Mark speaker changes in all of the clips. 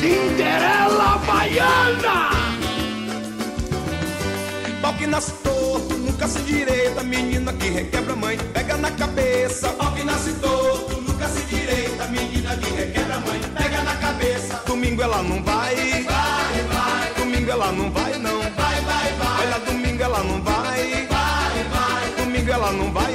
Speaker 1: Cinderela Baiana!
Speaker 2: Pau que nasce torto, nunca se direita, menina que requebra mãe, pega na cabeça. Pau que nasce torto, nunca se direita, menina que requebra mãe, pega na cabeça. Domingo ela não vai, vai, vai. Domingo ela não vai não, vai, vai, vai. Olha, domingo ela não vai, vai, vai. Domingo ela não vai.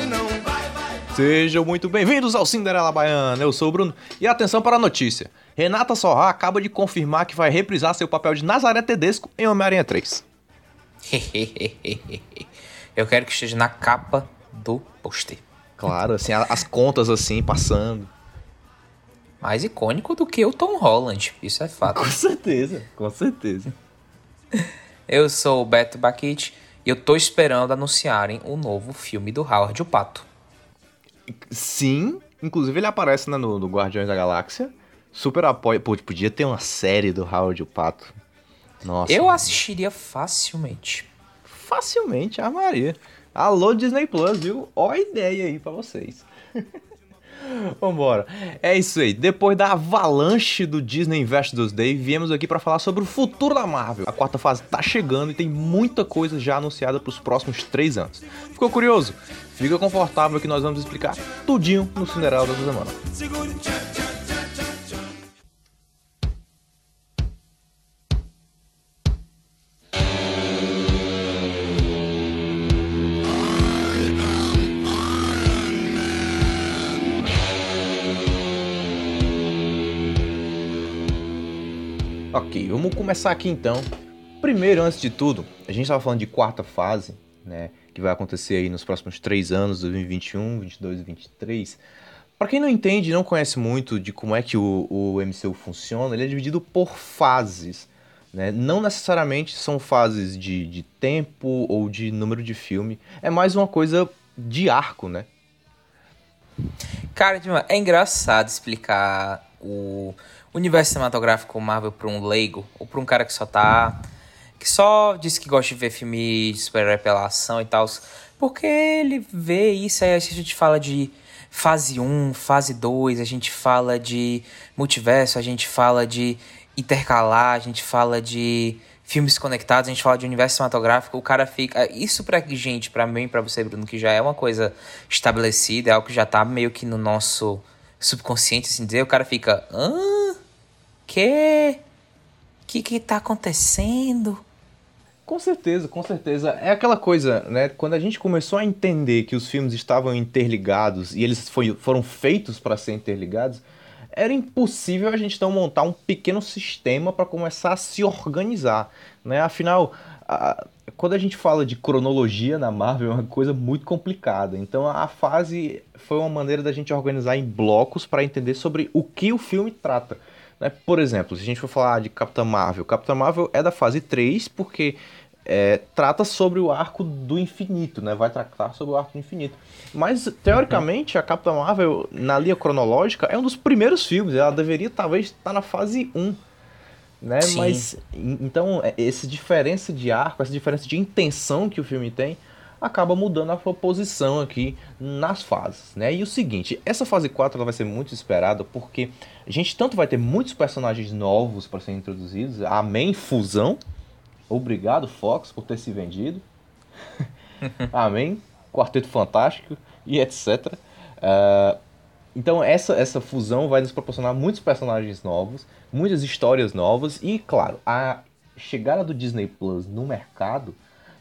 Speaker 3: Sejam muito bem-vindos ao Cinderela Baiana. Eu sou o Bruno e atenção para a notícia. Renata Sorra acaba de confirmar que vai reprisar seu papel de Nazaré Tedesco em Homem-Aranha 3.
Speaker 4: Eu quero que esteja na capa do pôster.
Speaker 3: Claro, assim, as contas assim, passando.
Speaker 4: Mais icônico do que o Tom Holland, isso é fato.
Speaker 3: certeza, com certeza.
Speaker 4: Eu sou o Beto Baquite e eu tô esperando anunciarem o novo filme do Howard o Pato.
Speaker 3: Sim, inclusive ele aparece né, no, no Guardiões da Galáxia. Super apoio. Pô, podia ter uma série do Howard o Pato. Nossa.
Speaker 4: Eu assistiria facilmente.
Speaker 3: Facilmente, a Maria. Alô, Disney Plus, viu? Ó a ideia aí pra vocês. Vambora. É isso aí. Depois da avalanche do Disney Investors Day, viemos aqui pra falar sobre o futuro da Marvel. A quarta fase tá chegando e tem muita coisa já anunciada pros próximos três anos. Ficou curioso? Fica confortável que nós vamos explicar tudinho no Cinderela dessa semana.
Speaker 2: Tchan,
Speaker 3: Ok, vamos começar aqui então. Primeiro, antes de tudo, a gente estava falando de quarta fase, né? Que vai acontecer aí nos próximos três anos, 2021, 22 e 23. Para quem não entende não conhece muito de como é que o, o MCU funciona, ele é dividido por fases. Né? Não necessariamente são fases de, de tempo ou de número de filme. É mais uma coisa de arco, né?
Speaker 4: Cara, é engraçado explicar o universo cinematográfico Marvel pra um leigo ou pra um cara que só tá. que só diz que gosta de ver filme de super-herói pela ação e tal. Porque ele vê isso, aí a gente fala de fase 1, fase 2, a gente fala de multiverso, a gente fala de intercalar, a gente fala de filmes conectados, a gente fala de universo cinematográfico, o cara fica. Isso pra gente, pra mim, pra você, Bruno, que já é uma coisa estabelecida, é algo que já tá meio que no nosso subconsciente, assim dizer, o cara fica. Que? Que que tá acontecendo?
Speaker 3: Com certeza, com certeza. É aquela coisa, né? Quando a gente começou a entender que os filmes estavam interligados e eles foi, foram feitos para ser interligados, era impossível a gente não montar um pequeno sistema para começar a se organizar, né? Afinal, a- quando a gente fala de cronologia na Marvel é uma coisa muito complicada. Então a fase foi uma maneira da gente organizar em blocos para entender sobre o que o filme trata. Né? Por exemplo, se a gente for falar de Capitã Marvel, Capitã Marvel é da fase 3 porque é, trata sobre o arco do infinito, né? Vai tratar sobre o arco do infinito. Mas, teoricamente, a Capitã Marvel, na linha cronológica, é um dos primeiros filmes. Ela deveria, talvez, estar na fase 1. Né?
Speaker 4: Sim.
Speaker 3: Mas, en- então, é, essa diferença de arco, essa diferença de intenção que o filme tem, acaba mudando a sua posição aqui nas fases, né? E o seguinte, essa fase 4 ela vai ser muito esperada porque a gente tanto vai ter muitos personagens novos para serem introduzidos, amém, fusão, obrigado Fox por ter se vendido, amém, Quarteto Fantástico e etc. Ah, então essa, essa fusão vai nos proporcionar muitos personagens novos, muitas histórias novas e, claro, a chegada do Disney Plus no mercado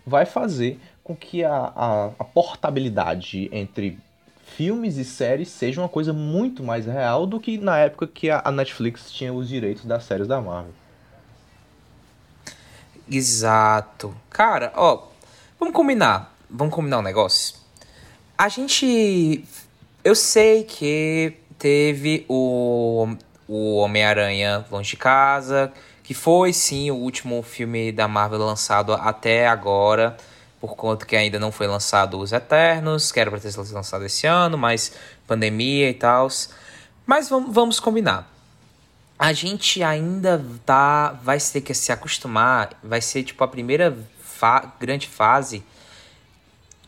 Speaker 3: vai fazer com que a, a, a portabilidade entre filmes e séries seja uma coisa muito mais real do que na época que a, a Netflix tinha os direitos das séries da Marvel.
Speaker 4: Exato. Cara, ó, vamos combinar. Vamos combinar um negócio. A gente. Eu sei que teve o, o Homem-Aranha Longe de Casa, que foi sim o último filme da Marvel lançado até agora, por conta que ainda não foi lançado Os Eternos, que era pra ter sido lançado esse ano, mas pandemia e tal. Mas vamos, vamos combinar a gente ainda tá vai ter que se acostumar vai ser tipo a primeira fa grande fase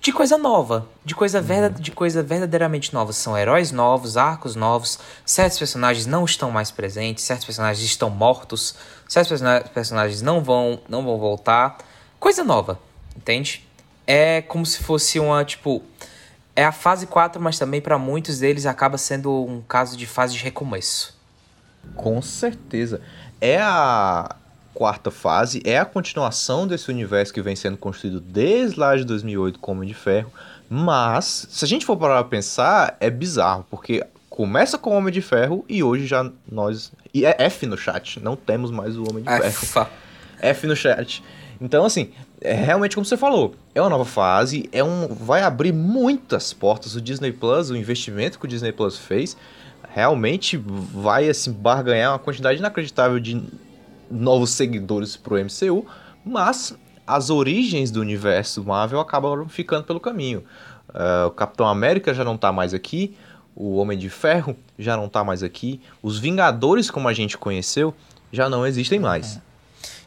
Speaker 4: de coisa nova, de coisa, verdade, de coisa verdadeiramente nova. São heróis novos, arcos novos, certos personagens não estão mais presentes, certos personagens estão mortos, certos personagens não vão, não vão voltar. Coisa nova, entende? É como se fosse uma, tipo, é a fase 4, mas também para muitos deles acaba sendo um caso de fase de recomeço.
Speaker 3: Com certeza. É a quarta fase, é a continuação desse universo que vem sendo construído desde lá de 2008 com Homem de Ferro, mas se a gente for parar pra pensar, é bizarro, porque começa com o Homem de Ferro e hoje já nós... E é F no chat, não temos mais o Homem de Ferro. F no chat. Então, assim, é realmente como você falou, é uma nova fase, é um, vai abrir muitas portas. O Disney Plus, o investimento que o Disney Plus fez, realmente vai assim barganhar uma quantidade inacreditável de novos seguidores pro MCU, mas as origens do universo Marvel acabam ficando pelo caminho. Uh, o Capitão América já não tá mais aqui, o Homem de Ferro já não tá mais aqui, os Vingadores, como a gente conheceu, já não existem mais.
Speaker 4: É.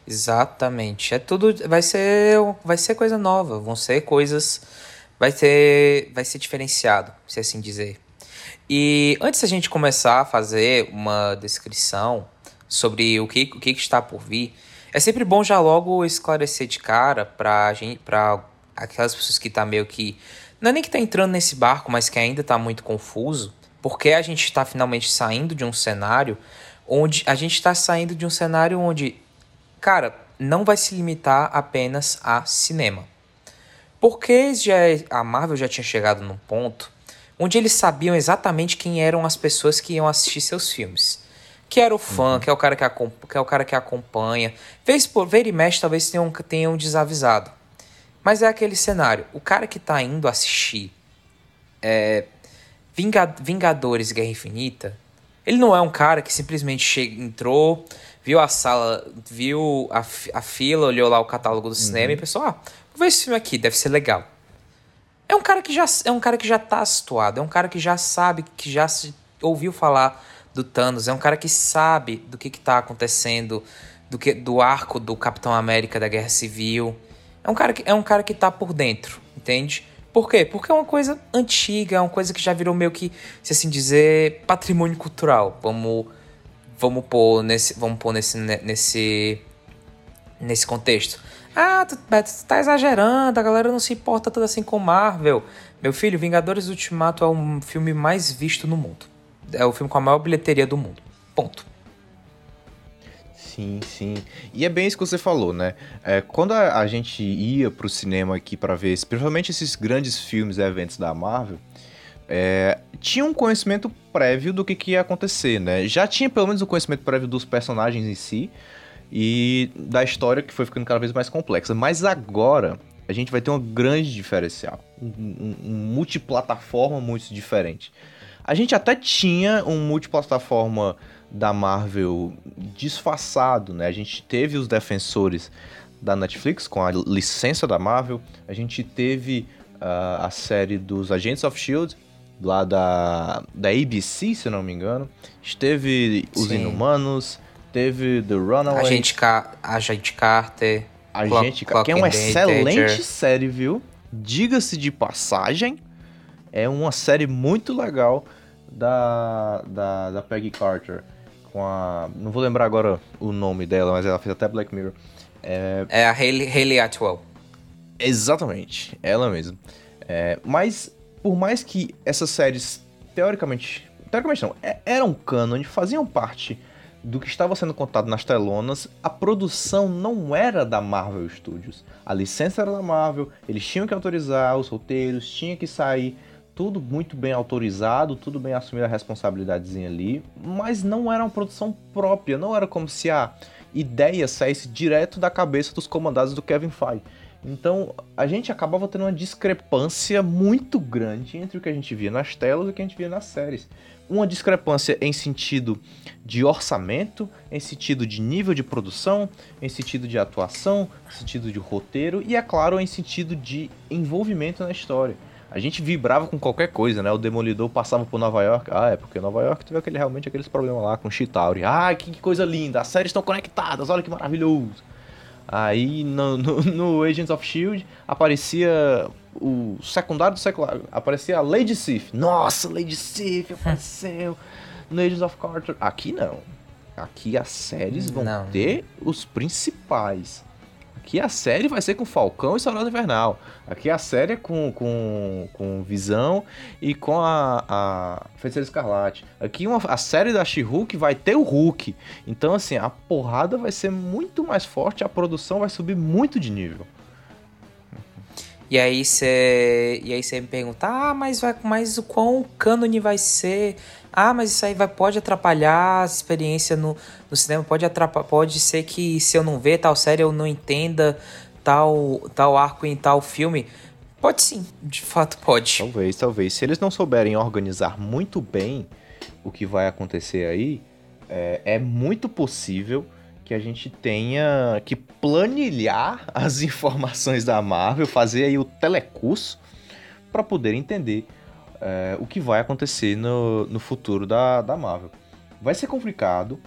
Speaker 4: Exatamente. É tudo vai ser vai ser coisa nova, vão ser coisas vai ter vai ser diferenciado, se assim dizer. E antes da gente começar a fazer uma descrição sobre o que, o que está por vir, é sempre bom já logo esclarecer de cara para gente para aquelas pessoas que tá meio que não é nem que tá entrando nesse barco, mas que ainda tá muito confuso, porque a gente está finalmente saindo de um cenário onde a gente está saindo de um cenário onde cara, não vai se limitar apenas a cinema. Porque já, a Marvel já tinha chegado num ponto onde eles sabiam exatamente quem eram as pessoas que iam assistir seus filmes. Que era o fã, uhum. que, é o cara que, que é o cara que acompanha. Vez por ver e mexe, talvez tenham, tenham desavisado. Mas é aquele cenário. O cara que tá indo assistir é, Vingadores Guerra Infinita, ele não é um cara que simplesmente chega, entrou, viu a sala, viu a, a fila, olhou lá o catálogo do cinema uhum. e pensou: ah, vou ver esse filme aqui, deve ser legal. É um cara que já é um cara que já tá situado, é um cara que já sabe, que já se ouviu falar do Thanos, é um cara que sabe do que, que tá acontecendo, do que do arco do Capitão América da Guerra Civil. É um cara que é um cara que tá por dentro, entende? Por quê? Porque é uma coisa antiga, é uma coisa que já virou meio que, se assim dizer, patrimônio cultural. Vamos vamos pôr nesse, vamos pôr nesse, nesse, nesse contexto. Ah, tu, tu tá exagerando, a galera não se importa tanto assim com Marvel. Meu filho, Vingadores Ultimato é o filme mais visto no mundo. É o filme com a maior bilheteria do mundo. Ponto.
Speaker 3: Sim, sim. E é bem isso que você falou, né? É, quando a, a gente ia pro cinema aqui para ver, principalmente esses grandes filmes e eventos da Marvel, é, tinha um conhecimento prévio do que, que ia acontecer, né? Já tinha pelo menos o conhecimento prévio dos personagens em si e da história que foi ficando cada vez mais complexa. Mas agora a gente vai ter um grande diferencial, um, um, um multiplataforma muito diferente. A gente até tinha um multiplataforma da Marvel disfarçado, né? A gente teve os defensores da Netflix com a licença da Marvel, a gente teve uh, a série dos Agents of Shield lá da, da ABC, se não me engano. Esteve Os Sim. Inumanos, teve The Runaway.
Speaker 4: Agente, Ca Agente Carter.
Speaker 3: Agente Carter, que é uma excelente série, viu? Diga-se de passagem, é uma série muito legal da, da, da Peggy Carter. Com a. Não vou lembrar agora o nome dela, mas ela fez até Black Mirror.
Speaker 4: É, é a Hayley, Hayley Atwell.
Speaker 3: Exatamente, ela mesma. É, mas por mais que essas séries, teoricamente, teoricamente não, é, eram canon, faziam parte do que estava sendo contado nas telonas, a produção não era da Marvel Studios. A licença era da Marvel, eles tinham que autorizar os roteiros, tinha que sair tudo muito bem autorizado, tudo bem assumir a responsabilidadezinha ali, mas não era uma produção própria, não era como se a ideia saísse direto da cabeça dos comandados do Kevin Feige. Então a gente acabava tendo uma discrepância muito grande entre o que a gente via nas telas e o que a gente via nas séries. Uma discrepância em sentido de orçamento, em sentido de nível de produção, em sentido de atuação, em sentido de roteiro e, é claro, em sentido de envolvimento na história. A gente vibrava com qualquer coisa, né? O Demolidor passava por Nova York. Ah, é porque Nova York teve aquele, realmente aqueles problemas lá com Chitauri. Ah, que coisa linda! As séries estão conectadas, olha que maravilhoso! Aí no, no, no, Agents of Shield aparecia o secundário do secundário. Aparecia a Lady Sif. Nossa, Lady Sif apareceu no Ages of Carter. Aqui não. Aqui as séries vão não. ter os principais. Aqui a série vai ser com Falcão e Soldado Invernal. Aqui a série é com, com, com Visão e com a, a Feiticeira Escarlate. Aqui uma, a série da She-Hulk vai ter o Hulk. Então, assim, a porrada vai ser muito mais forte, a produção vai subir muito de nível.
Speaker 4: E aí você e aí você me pergunta: "Ah, mas vai mas o quão cânone vai ser? Ah, mas isso aí vai pode atrapalhar a experiência no, no cinema, pode atrapalhar, pode ser que se eu não ver tal série eu não entenda tal tal arco em tal filme". Pode sim, de fato pode.
Speaker 3: Talvez, talvez. Se eles não souberem organizar muito bem o que vai acontecer aí, é, é muito possível que a gente tenha que planilhar as informações da Marvel, fazer aí o telecurso para poder entender é, o que vai acontecer no, no futuro da, da Marvel. Vai ser complicado,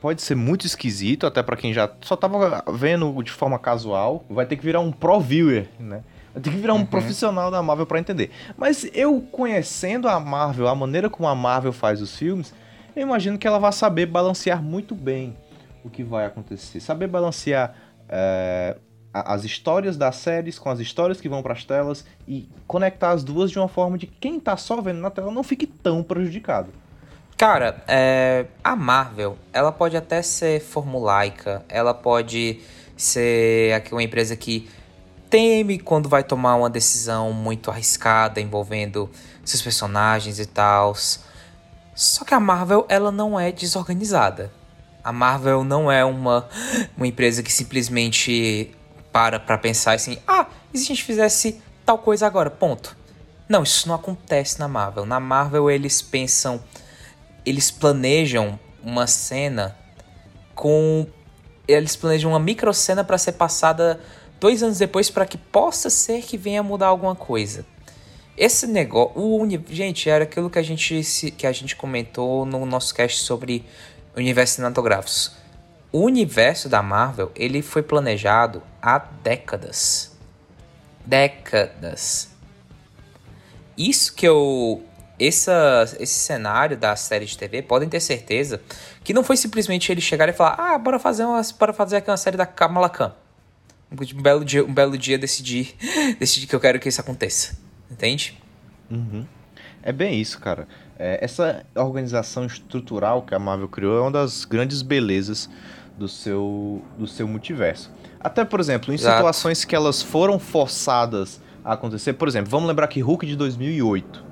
Speaker 3: pode ser muito esquisito, até para quem já só tava vendo de forma casual, vai ter que virar um pro viewer, né? Vai ter que virar um uhum. profissional da Marvel para entender. Mas eu conhecendo a Marvel, a maneira como a Marvel faz os filmes, eu imagino que ela vai saber balancear muito bem o que vai acontecer. Saber balancear é, as histórias das séries com as histórias que vão para as telas e conectar as duas de uma forma de que quem tá só vendo na tela não fique tão prejudicado.
Speaker 4: Cara, é, a Marvel, ela pode até ser formulaica, ela pode ser aqui uma empresa que teme quando vai tomar uma decisão muito arriscada envolvendo seus personagens e tal. Só que a Marvel, ela não é desorganizada. A Marvel não é uma, uma empresa que simplesmente para pra pensar assim: ah, e se a gente fizesse tal coisa agora? Ponto. Não, isso não acontece na Marvel. Na Marvel eles pensam, eles planejam uma cena com. Eles planejam uma micro cena para ser passada dois anos depois para que possa ser que venha mudar alguma coisa. Esse negócio, o uni... gente, era aquilo que a gente que a gente comentou no nosso cast sobre universo cinematográficos. O universo da Marvel, ele foi planejado há décadas. Décadas. Isso que eu essa, esse cenário da série de TV, podem ter certeza que não foi simplesmente ele chegar e falar: "Ah, bora fazer uma, bora fazer aqui uma série da Kamala Khan". Um belo dia, um belo dia decidir, decidir que eu quero que isso aconteça. Entende?
Speaker 3: Uhum. É bem isso, cara. É, essa organização estrutural que a Marvel criou é uma das grandes belezas do seu, do seu multiverso. Até, por exemplo, em Exato. situações que elas foram forçadas a acontecer, por exemplo, vamos lembrar que Hulk de 2008,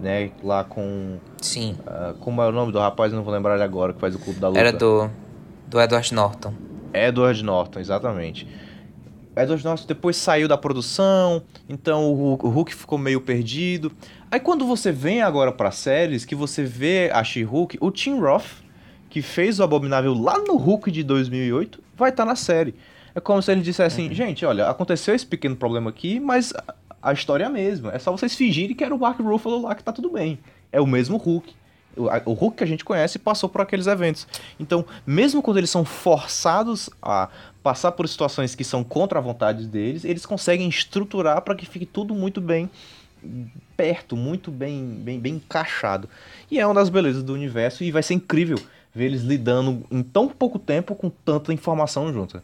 Speaker 3: né, lá com...
Speaker 4: Sim.
Speaker 3: Uh, como é o nome do rapaz, não vou lembrar ele agora, que faz o Clube da Luta.
Speaker 4: Era do, do Edward Norton.
Speaker 3: Edward Norton, exatamente. Edward Norton depois saiu da produção, então o, Hulk ficou meio perdido. Aí quando você vem agora para séries, que você vê a She-Hulk, o Tim Roth, que fez o Abominável lá no Hulk de 2008, vai estar tá na série. É como se ele dissesse assim, uhum. gente, olha, aconteceu esse pequeno problema aqui, mas a história é a mesma. É só vocês fingirem que era o Mark Ruffalo lá que tá tudo bem. É o mesmo Hulk. O, Hulk que a gente conhece passou por aqueles eventos. Então, mesmo quando eles são forçados a passar por situações que são contra a vontade deles, eles conseguem estruturar para que fique tudo muito bem perto, muito bem, bem, bem encaixado. E é uma das belezas do universo e vai ser incrível ver eles lidando em tão pouco tempo com tanta informação junta.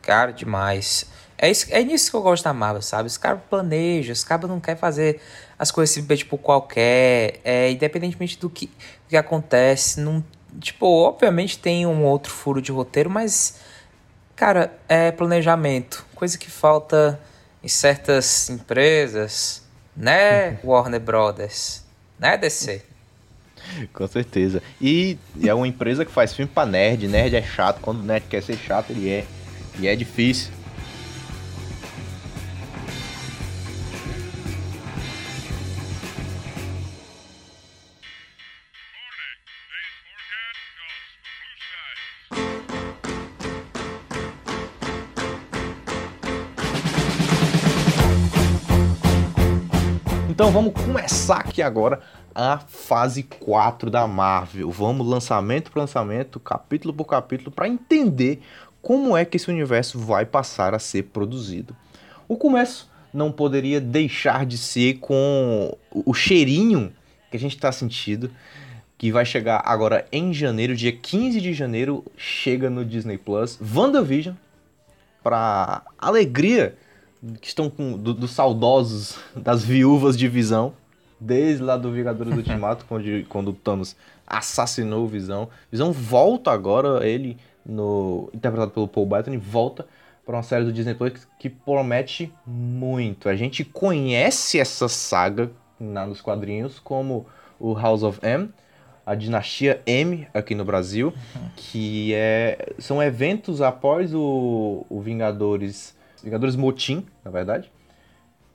Speaker 4: Cara, demais. É, isso, é nisso que eu gosto da Marvel, sabe? Os caras planejam, os caras não querem fazer as coisas tipo qualquer. É, independentemente do que, do que acontece. Não, tipo, obviamente tem um outro furo de roteiro, mas. Cara, é planejamento. Coisa que falta em certas empresas, né, Warner Brothers? Né, DC?
Speaker 3: Com certeza. E, é uma empresa que faz filme pra nerd. Nerd é chato. Quando o nerd quer ser chato, ele é. E é difícil. Então vamos começar aqui agora a fase 4 da Marvel. Vamos lançamento por lançamento, capítulo por capítulo, para entender como é que esse universo vai passar a ser produzido. O começo não poderia deixar de ser com o cheirinho que a gente está sentindo, que vai chegar agora em janeiro, dia 15 de janeiro, chega no Disney Plus, WandaVision, para alegria que estão com dos do saudosos das viúvas de Visão, desde lá do Vingadores do Ultimato, quando, quando o Thanos assassinou o Visão. Visão volta agora, ele no interpretado pelo Paul Bettany, volta para uma série do Disney Plus que promete muito. A gente conhece essa saga na, nos quadrinhos como o House of M, a dinastia M aqui no Brasil, uhum. que é, são eventos após o, o Vingadores, Vingadores Motim, na verdade,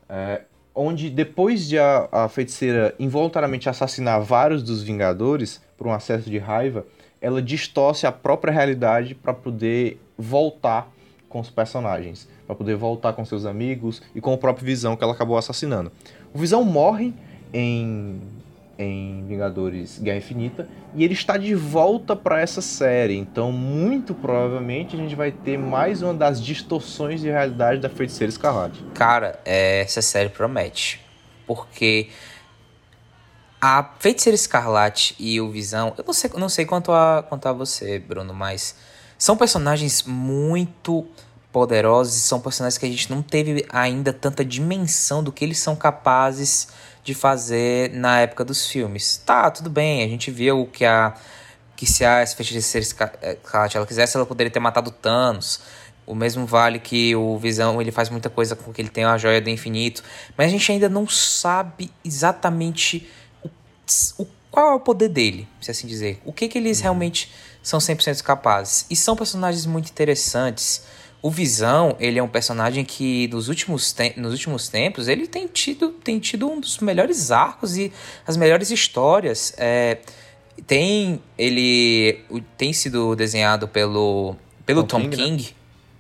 Speaker 3: é, onde depois de a, a feiticeira involuntariamente assassinar vários dos Vingadores por um acesso de raiva, ela distorce a própria realidade para poder voltar com os personagens, para poder voltar com seus amigos e com o próprio Visão que ela acabou assassinando. O Visão morre em em Vingadores Guerra Infinita e ele está de volta para essa série. Então, muito provavelmente a gente vai ter mais uma das distorções de realidade da Feiticeira Escarlate.
Speaker 4: Cara, essa série promete, porque a Feiticeira Escarlate e o Visão, eu não sei, não sei quanto a quanto a você, Bruno, mas são personagens muito poderosos e são personagens que a gente não teve ainda tanta dimensão do que eles são capazes de fazer na época dos filmes. Tá, tudo bem, a gente viu que a que se a feiticeira Escarlate ela quisesse, ela poderia ter matado Thanos. O mesmo vale que o Visão, ele faz muita coisa com que ele tem a joia do infinito, mas a gente ainda não sabe exatamente o, o qual é o poder dele, se assim dizer. O que que eles uhum. realmente são 100% capazes. E são personagens muito interessantes. O Visão, ele é um personagem que nos últimos, nos últimos tempos, ele tem tido, tem tido um dos melhores arcos e as melhores histórias. É, tem ele tem sido desenhado pelo, pelo Tom, Tom King, King né?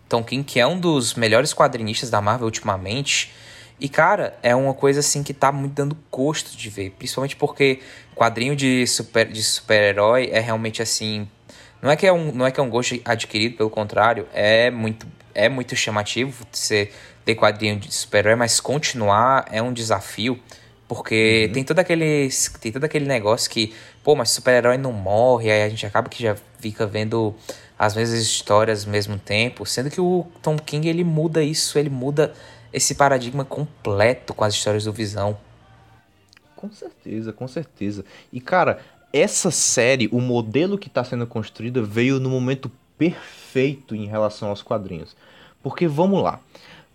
Speaker 4: Tom King, que é um dos melhores quadrinistas da Marvel ultimamente. E, cara, é uma coisa assim que tá muito dando gosto de ver. Principalmente porque quadrinho de super-herói de super é realmente assim não é que é um, não é que é um gosto adquirido, pelo contrário, é muito, é muito chamativo você ter quadrinho de super-herói, mas continuar é um desafio, porque uhum. tem todo aquele tem todo aquele negócio que, pô, mas super-herói não morre, aí a gente acaba que já fica vendo as mesmas histórias ao mesmo tempo, sendo que o Tom King ele muda isso, ele muda esse paradigma completo com as histórias do Visão.
Speaker 3: Com certeza, com certeza. E cara, essa série, o modelo que está sendo construído veio no momento perfeito em relação aos quadrinhos. Porque vamos lá.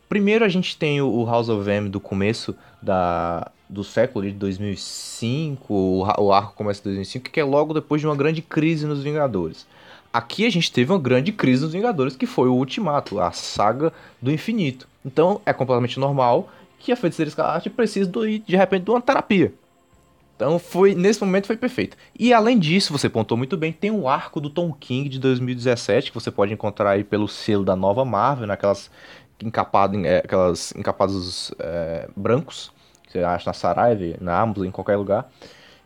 Speaker 3: Primeiro a gente tem o House of M do começo da, do século de 2005, o arco começa em 2005, que é logo depois de uma grande crise nos Vingadores. Aqui a gente teve uma grande crise nos Vingadores, que foi o Ultimato, a saga do infinito. Então é completamente normal que a Feiticeira Escarlate precise de repente de uma terapia. Então foi nesse momento foi perfeito. E além disso, você pontou muito bem, tem o arco do Tom King de 2017 que você pode encontrar aí pelo selo da Nova Marvel, naquelas encapadas, é, aquelas encapados é, brancos que você acha na Saraiva, na Amazon, em qualquer lugar,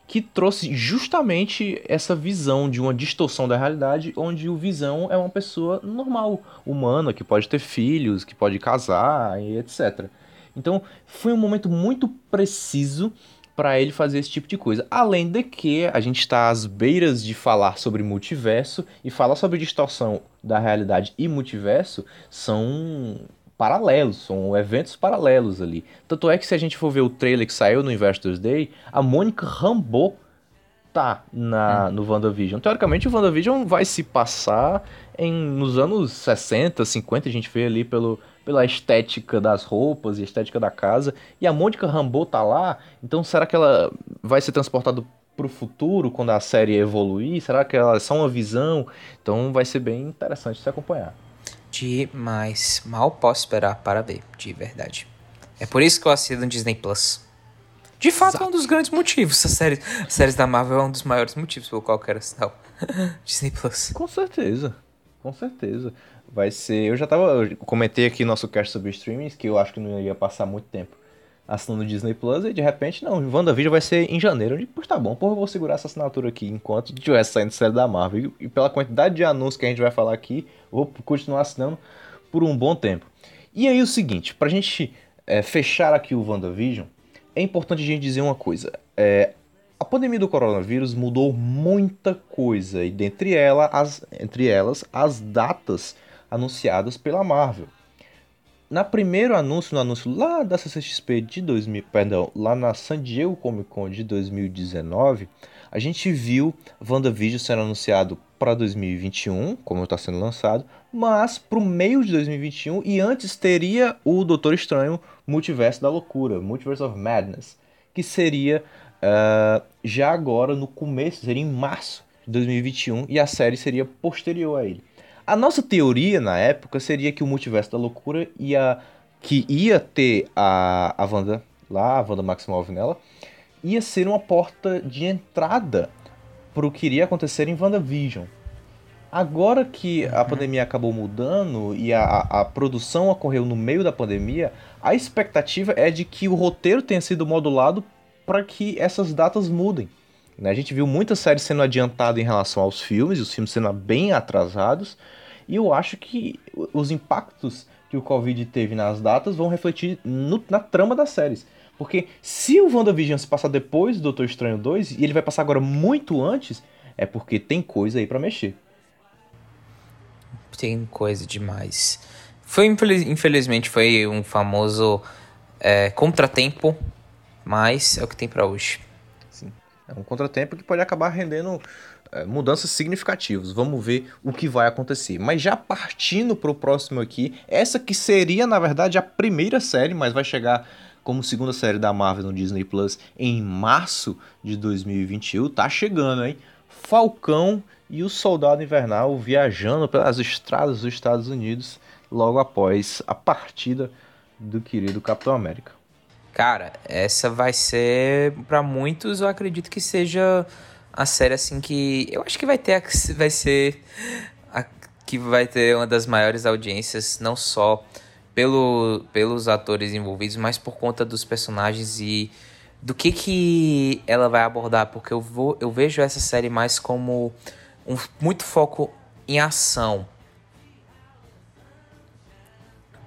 Speaker 3: que trouxe justamente essa visão de uma distorção da realidade, onde o Visão é uma pessoa normal, humana, que pode ter filhos, que pode casar e etc. Então foi um momento muito preciso para ele fazer esse tipo de coisa. Além de que a gente está às beiras de falar sobre multiverso e falar sobre distorção da realidade e multiverso são paralelos, são eventos paralelos ali. Tanto é que se a gente for ver o trailer que saiu no Investors Day, a Mônica Rambeau tá na, hum. no WandaVision. Teoricamente o WandaVision vai se passar em, nos anos 60, 50, a gente vê ali pelo pela estética das roupas e estética da casa. E a Mônica Rambeau tá lá, então será que ela vai ser transportada pro futuro quando a série evoluir? Será que ela é só uma visão? Então vai ser bem interessante se acompanhar.
Speaker 4: Demais. Mal posso esperar para ver, de verdade. É por isso que eu assino no Disney Plus. De fato, Exato. é um dos grandes motivos. As séries, as séries da Marvel é um dos maiores motivos pelo qual eu quero assinar Disney Plus.
Speaker 3: Com certeza. Com certeza. Vai ser. Eu já tava. Eu comentei aqui nosso cast sobre streamings que eu acho que não ia passar muito tempo assinando o Disney Plus e de repente, não, WandaVision vai ser em janeiro. Eu pois tá bom, porra, eu vou segurar essa assinatura aqui enquanto estiver saindo série da Marvel. E, e pela quantidade de anúncios que a gente vai falar aqui, vou continuar assinando por um bom tempo. E aí o seguinte, pra gente é, fechar aqui o WandaVision, é importante a gente dizer uma coisa. É, a pandemia do coronavírus mudou muita coisa, e dentre, ela, as, entre elas as datas anunciadas pela Marvel. Na primeiro anúncio, no anúncio lá da CCXP de 2000, perdão, lá na San Diego Comic Con de 2019, a gente viu WandaVision sendo anunciado para 2021, como está sendo lançado, mas para o meio de 2021 e antes teria o Doutor Estranho Multiverso da Loucura, Multiverse of Madness, que seria uh, já agora no começo, seria em março de 2021 e a série seria posterior a ele. A nossa teoria na época seria que o Multiverso da Loucura ia que ia ter a, a Wanda lá, a Wanda Maximoff nela, ia ser uma porta de entrada para o que iria acontecer em WandaVision. Agora que a uhum. pandemia acabou mudando e a, a, produção ocorreu no meio da pandemia, a expectativa é de que o roteiro tenha sido modulado para que essas datas mudem. Né? A gente viu muitas séries sendo adiantadas em relação aos filmes, os filmes sendo bem atrasados, e eu acho que os impactos que o Covid teve nas datas vão refletir no, na trama das séries. Porque se o WandaVision se passar depois do Doutor Estranho 2, e ele vai passar agora muito antes, é porque tem coisa aí para mexer.
Speaker 4: Tem coisa demais. Foi, infelizmente, foi um famoso é, contratempo mas é o que tem para hoje.
Speaker 3: Sim. É um contratempo que pode acabar rendendo mudanças significativas. Vamos ver o que vai acontecer. Mas já partindo para o próximo aqui, essa que seria, na verdade, a primeira série, mas vai chegar como segunda série da Marvel no Disney Plus em março de 2021. Tá chegando, hein? Falcão e o Soldado Invernal viajando pelas estradas dos Estados Unidos logo após a partida do querido Capitão América.
Speaker 4: Cara, essa vai ser para muitos, eu acredito que seja a série assim que eu acho que vai ter vai ser a, que vai ter uma das maiores audiências, não só pelo, pelos atores envolvidos, mas por conta dos personagens e do que que ela vai abordar, porque eu vou eu vejo essa série mais como um muito foco em ação.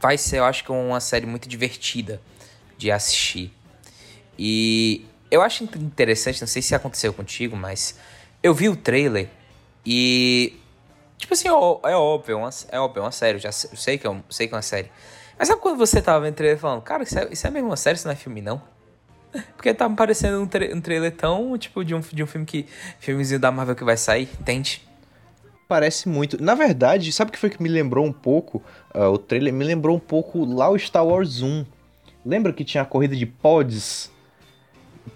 Speaker 4: Vai ser, eu acho que uma série muito divertida de assistir. E eu acho interessante, não sei se aconteceu contigo, mas eu vi o trailer e. Tipo assim, é óbvio, é, é óbvio, é uma série, eu já sei que é, sei que é uma série. Mas sabe quando você tava vendo o trailer falando, cara, isso é, isso é mesmo uma série, isso não é filme, não? Porque tá me parecendo um, tra um trailer tão, tipo, de um, de um filme que. Filmezinho da Marvel que vai sair, entende?
Speaker 3: Parece muito. Na verdade, sabe o que foi que me lembrou um pouco? Uh, o trailer me lembrou um pouco lá o Star Wars 1 Lembra que tinha a corrida de pods?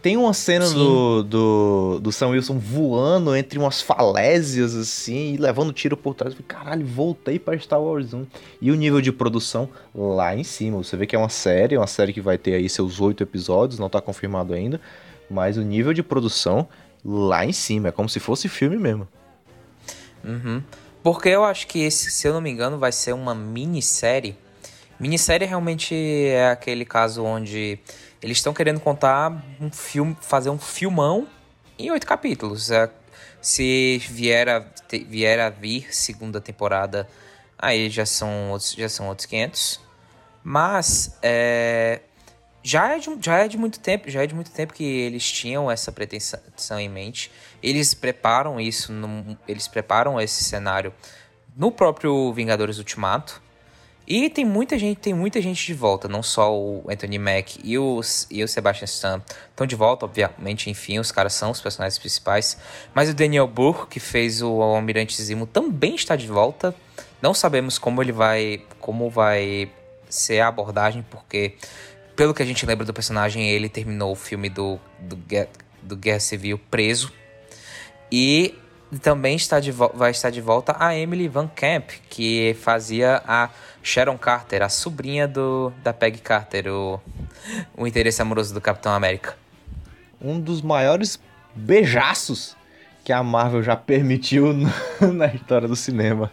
Speaker 3: Tem uma cena do, do, do Sam Wilson voando entre umas falésias, assim, e levando tiro por trás. falei, caralho, voltei para Star Wars 1. E o nível de produção lá em cima. Você vê que é uma série, uma série que vai ter aí seus oito episódios, não tá confirmado ainda. Mas o nível de produção lá em cima. É como se fosse filme mesmo.
Speaker 4: Uhum. Porque eu acho que esse, se eu não me engano, vai ser uma minissérie Minissérie realmente é aquele caso onde eles estão querendo contar um filme, fazer um filmão em oito capítulos. É, se vier a, vier a vir segunda temporada, aí já são outros, já são outros 500. Mas é, já, é de, já é de muito tempo, já é de muito tempo que eles tinham essa pretensão em mente. Eles preparam isso, no, eles preparam esse cenário no próprio Vingadores Ultimato. E tem muita gente, tem muita gente de volta, não só o Anthony Mack e o, e o Sebastian Stan estão de volta, obviamente, enfim, os caras são os personagens principais. Mas o Daniel Burr, que fez o Almirante Zimo, também está de volta. Não sabemos como ele vai, como vai ser a abordagem, porque pelo que a gente lembra do personagem, ele terminou o filme do, do, do Guerra Civil preso. E também está de, vai estar de volta a Emily Van Camp, que fazia a Sharon Carter, a sobrinha do, da Peggy Carter, o, o interesse amoroso do Capitão América.
Speaker 3: Um dos maiores beijaços que a Marvel já permitiu na história do cinema.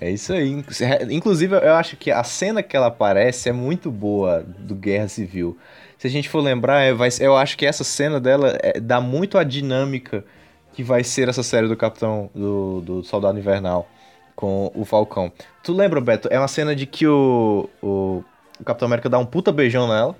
Speaker 3: É isso aí. Inclusive, eu acho que a cena que ela aparece é muito boa do Guerra Civil. Se a gente for lembrar, é, eu acho que essa cena dela é, dá muito a dinâmica que vai ser essa série do Capitão, do, do Soldado Invernal com o Falcão. Tu lembra, Beto? É uma cena de que o, o o Capitão América dá um puta beijão nela.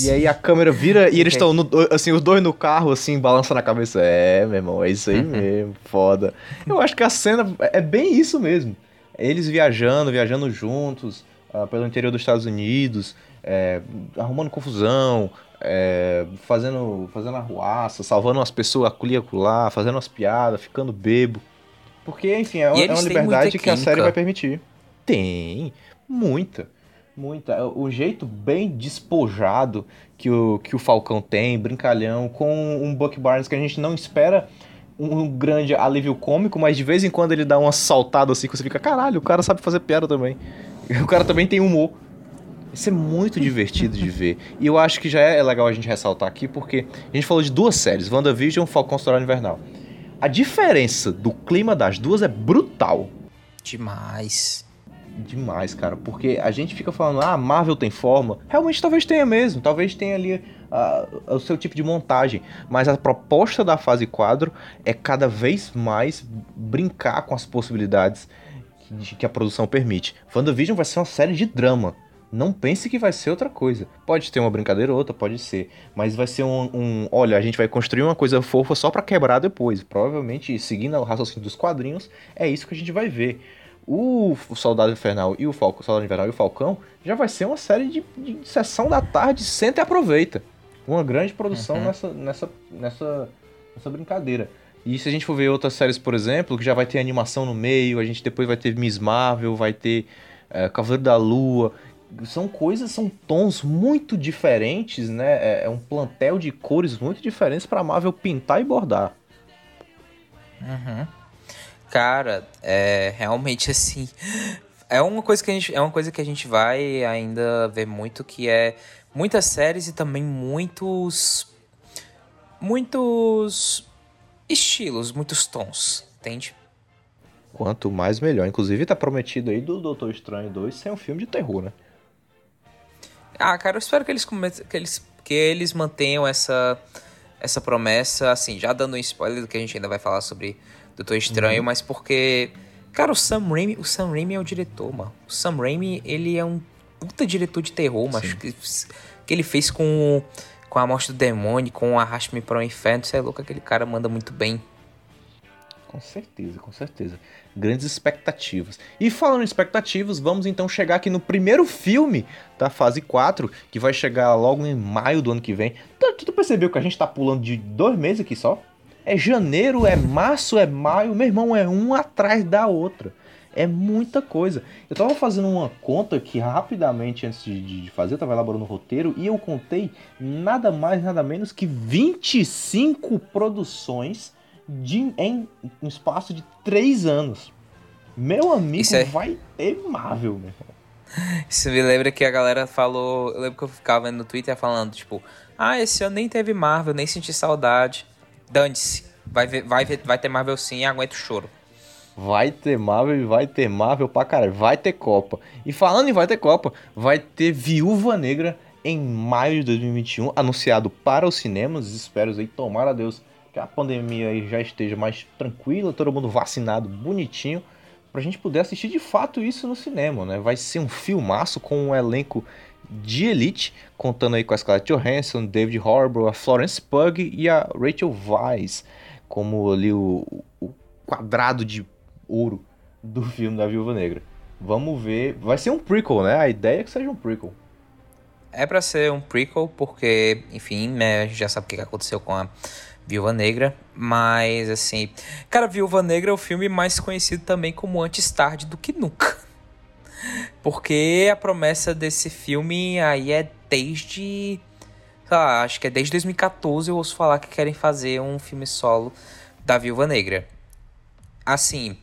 Speaker 3: E aí a câmera vira e eles estão, assim, os dois no carro, assim, balançando a cabeça. É, meu irmão, é isso aí mesmo, foda. Eu acho que a cena é bem isso mesmo. Eles viajando, viajando juntos uh, pelo interior dos Estados Unidos, é, arrumando confusão, é, fazendo, fazendo arruaça, salvando umas pessoas ali acolá, fazendo umas piadas, ficando bebo. Porque, enfim, é, é uma liberdade que a série vai permitir. Tem, muita. Muita. É, o jeito bem despojado que o, que o Falcão tem, brincalhão, com um Buck Barnes que a gente não espera um grande alívio cômico, mas de vez em quando ele dá uma saltada assim que você fica, caralho, o cara sabe fazer piada também. O cara também tem humor. Isso é muito divertido de ver. E eu acho que já é legal a gente ressaltar aqui, porque a gente falou de duas séries, WandaVision e Falcão Soldado Invernal. A diferença do clima das duas é brutal.
Speaker 4: Demais.
Speaker 3: Demais, cara. Porque a gente fica falando, ah, Marvel tem forma. Realmente talvez tenha mesmo. Talvez tenha ali uh, o seu tipo de montagem. Mas a proposta da fase quadro é cada vez mais brincar com as possibilidades que, que a produção permite. WandaVision vai ser uma série de drama não pense que vai ser outra coisa. Pode ter uma brincadeira ou outra, pode ser. Mas vai ser um, um Olha, a gente vai construir uma coisa fofa só para quebrar depois. Provavelmente, seguindo o raciocínio dos quadrinhos, é isso que a gente vai ver. O, Soldado Infernal e o Falcão, Soldado Invernal e o Falcão já vai ser uma série de, de sessão da tarde, senta e aproveita. Uma grande produção uhum. nessa, nessa, nessa, nessa brincadeira. E se a gente for ver outras séries, por exemplo, que já vai ter animação no meio, a gente depois vai ter Miss Marvel, vai ter é, Cavaleiro da Lua são coisas, são tons muito diferentes, né? É, é um plantel de cores muito diferentes para Marvel pintar e bordar.
Speaker 4: Uhum. Cara, é realmente assim. É uma coisa que a gente, é uma coisa que a gente vai ainda ver muito que é muitas séries e também muitos muitos estilos, muitos tons, entende?
Speaker 3: Quanto mais melhor. Inclusive tá prometido aí do Doutor Estranho 2 ser um filme de terror, né?
Speaker 4: Ah, cara, eu espero que eles, que eles, que eles mantenham essa, essa promessa, assim, já dando um spoiler do que a gente ainda vai falar sobre Doutor Estranho, uhum. mas porque, cara, o Sam Raimi, o Sam Raimi é o diretor, mano. O Sam Raimi, ele é um puta diretor de terror, mas que, que ele fez com, com a Morte do Demônio, com Arraste-me para o Inferno, você é louco, aquele cara manda muito bem.
Speaker 3: Com certeza, com certeza grandes expectativas. E falando em expectativas, vamos então chegar aqui no primeiro filme da fase 4, que vai chegar logo em maio do ano que vem. Tu, tu percebeu que a gente tá pulando de dois meses aqui só? É janeiro, é março, é maio, meu irmão, é um atrás da outra. É muita coisa. Eu tava fazendo uma conta aqui rapidamente antes de, de fazer, eu tava elaborando o roteiro e eu contei nada mais, nada menos que 25 produções de, em um espaço de três anos. Meu amigo, é... vai ter Marvel, meu irmão.
Speaker 4: Isso me lembra que a galera falou. Eu lembro que eu ficava no Twitter falando, tipo, ah, esse ano nem teve Marvel, nem senti saudade. Dane-se. Vai, vai, vai ter Marvel sim, aguenta o choro.
Speaker 3: Vai ter Marvel e vai ter Marvel pra caralho. Vai ter Copa. E falando em vai ter Copa, vai ter Viúva Negra em maio de 2021, anunciado para os cinemas. Espero aí, tomara a Deus que a pandemia aí já esteja mais tranquila, todo mundo vacinado, bonitinho, pra gente poder assistir de fato isso no cinema, né? Vai ser um filmaço com um elenco de elite, contando aí com a Scarlett Johansson, David Harbour, a Florence Pugh e a Rachel Weisz, como ali o, o quadrado de ouro do filme da Viúva Negra. Vamos ver, vai ser um prequel, né? A ideia é que seja um prequel.
Speaker 4: É para ser um prequel porque, enfim, né, a gente já sabe o que aconteceu com a Viúva Negra, mas assim, cara, Viúva Negra é o filme mais conhecido também como Antes Tarde do que Nunca. Porque a promessa desse filme aí é desde. Lá, acho que é desde 2014 eu ouço falar que querem fazer um filme solo da Viúva Negra. Assim,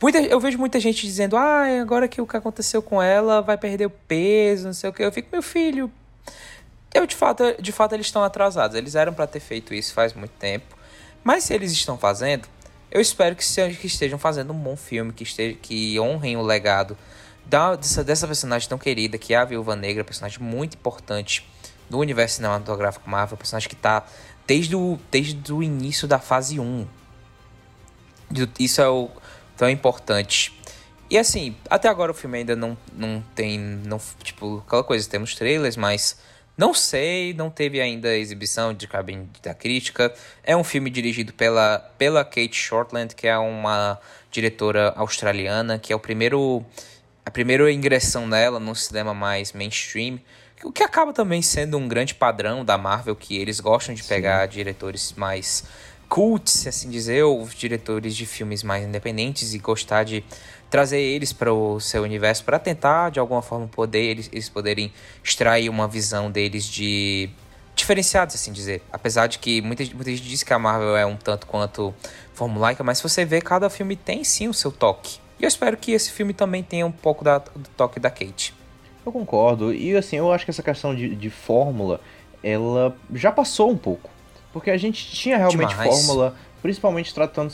Speaker 4: muita, eu vejo muita gente dizendo: ah, agora que o que aconteceu com ela vai perder o peso, não sei o que. Eu fico, meu filho, eu, de fato, de fato eles estão atrasados. Eles eram para ter feito isso faz muito tempo. Mas se eles estão fazendo, eu espero que, que estejam fazendo um bom filme, que, esteja, que honrem o legado da, dessa, dessa personagem tão querida, que é a Viúva Negra, personagem muito importante no universo cinematográfico Marvel, personagem que está desde o, desde o início da fase 1. Isso é o tão importante. E assim, até agora o filme ainda não, não tem. Não, tipo, aquela coisa, temos trailers, mas não sei, não teve ainda exibição de cabine da crítica. É um filme dirigido pela, pela Kate Shortland, que é uma diretora australiana, que é o primeiro a primeira ingressão dela no cinema mais mainstream, o que acaba também sendo um grande padrão da Marvel, que eles gostam de pegar Sim. diretores mais cults, assim dizer, ou diretores de filmes mais independentes e gostar de trazer eles para o seu universo para tentar de alguma forma poder eles, eles poderem extrair uma visão deles de diferenciados assim dizer. Apesar de que muita, muita gente diz que a Marvel é um tanto quanto formulaica mas se você vê cada filme tem sim o seu toque. E eu espero que esse filme também tenha um pouco da, do toque da Kate.
Speaker 3: Eu concordo. E assim eu acho que essa questão de, de fórmula ela já passou um pouco. Porque a gente tinha realmente Demais. fórmula principalmente tratando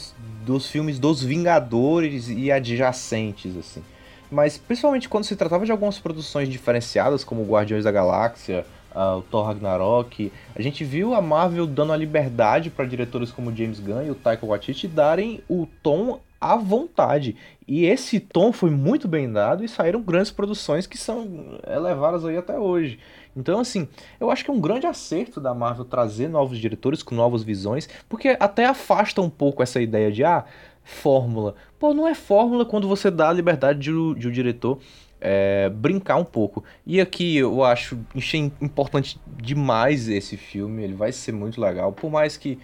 Speaker 3: dos filmes dos Vingadores e adjacentes, assim. Mas principalmente quando se tratava de algumas produções diferenciadas, como Guardiões da Galáxia, uh, o Thor Ragnarok, a gente viu a Marvel dando a liberdade para diretores como James Gunn e o Taika Waititi darem o tom à vontade. E esse tom foi muito bem dado e saíram grandes produções que são elevadas aí até hoje. Então, assim, eu acho que é um grande acerto da Marvel trazer novos diretores com novas visões, porque até afasta um pouco essa ideia de, ah, fórmula. Pô, não é fórmula quando você dá a liberdade de, de o diretor é, brincar um pouco. E aqui eu acho, importante demais esse filme, ele vai ser muito legal, por mais que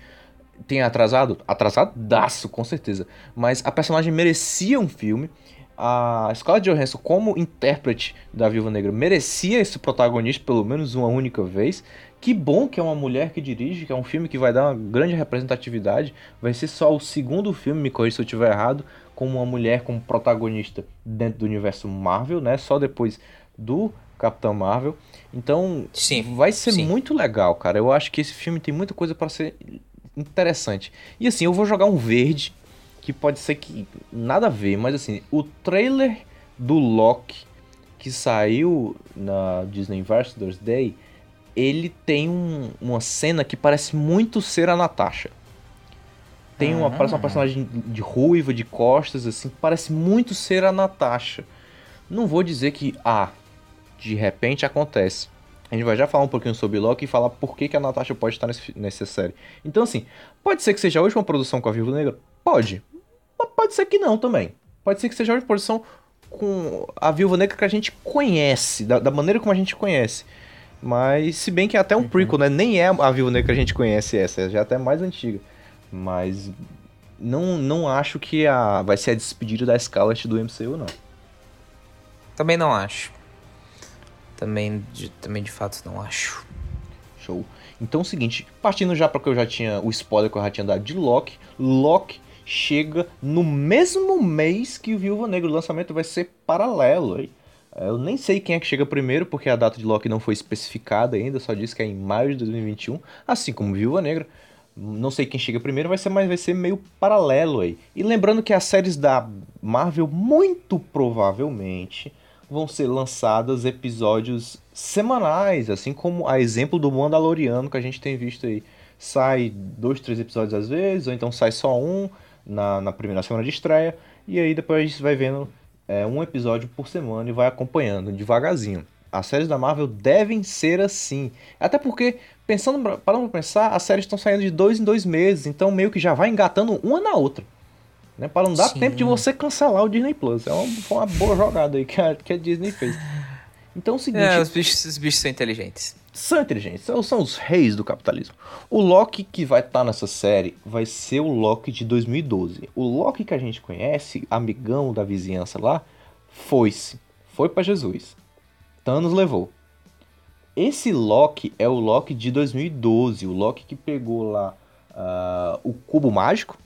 Speaker 3: tenha atrasado, atrasadaço, com certeza, mas a personagem merecia um filme, a Scarlett Johansson como intérprete da Viúva Negra merecia esse protagonista pelo menos uma única vez. Que bom que é uma mulher que dirige, que é um filme que vai dar uma grande representatividade. Vai ser só o segundo filme, me corrija se eu estiver errado, com uma mulher como protagonista dentro do universo Marvel, né? Só depois do Capitão Marvel. Então, sim, vai ser sim. muito legal, cara. Eu acho que esse filme tem muita coisa para ser interessante. E assim, eu vou jogar um verde que pode ser que nada a ver, mas assim, o trailer do Loki que saiu na Disney Investors Day, ele tem um, uma cena que parece muito ser a Natasha. Tem uma, parece uma ah. personagem de ruiva, de costas, assim, parece muito ser a Natasha. Não vou dizer que, ah, de repente acontece. A gente vai já falar um pouquinho sobre Loki e falar por que, que a Natasha pode estar nesse, nessa série. Então, assim, pode ser que seja a última produção com a Viúva Negra? Pode. Mas pode ser que não também. Pode ser que seja uma posição com a Viúva Negra que a gente conhece, da, da, maneira como a gente conhece. Mas, se bem que é até um uhum. prequel, né? Nem é a Viúva Negra que a gente conhece essa, é já até mais antiga. Mas não, não acho que a, vai ser a despedida da Scarlet do MCU, não.
Speaker 4: Também não acho. Também de, também de fato não acho.
Speaker 3: Show. Então é o seguinte, partindo já para que eu já tinha o spoiler que eu já tinha dado de Loki, Loki chega no mesmo mês que o Viúva Negra. O lançamento vai ser paralelo. Aí. Eu nem sei quem é que chega primeiro, porque a data de Loki não foi especificada ainda, só diz que é em maio de 2021, assim como Viúva Negra. Não sei quem chega primeiro, vai ser, mas vai ser meio paralelo aí. E lembrando que as séries da Marvel, muito provavelmente, vão ser lançadas episódios semanais, assim como a exemplo do Mandaloriano que a gente tem visto aí. Sai dois, três episódios às vezes, ou então sai só um, na, na primeira semana de estreia, e aí depois a gente vai vendo é, um episódio por semana e vai acompanhando devagarzinho. As séries da Marvel devem ser assim. Até porque, pensando, parando pra pensar, as séries estão saindo de dois em dois meses, então meio que já vai engatando uma na outra. Né? Para não dar Sim. tempo de você cancelar o Disney Plus. É uma, foi uma boa jogada aí que a, que a Disney fez. Então é o seguinte. É,
Speaker 4: os bichos, os bichos são inteligentes
Speaker 3: são inteligentes, são, são os reis do capitalismo. O Loki que vai estar tá nessa série vai ser o Loki de 2012. O Loki que a gente conhece, amigão da vizinhança lá, foi-se. Foi para Jesus. Thanos levou. Esse Loki é o Loki de 2012, o Loki que pegou lá uh, o cubo mágico,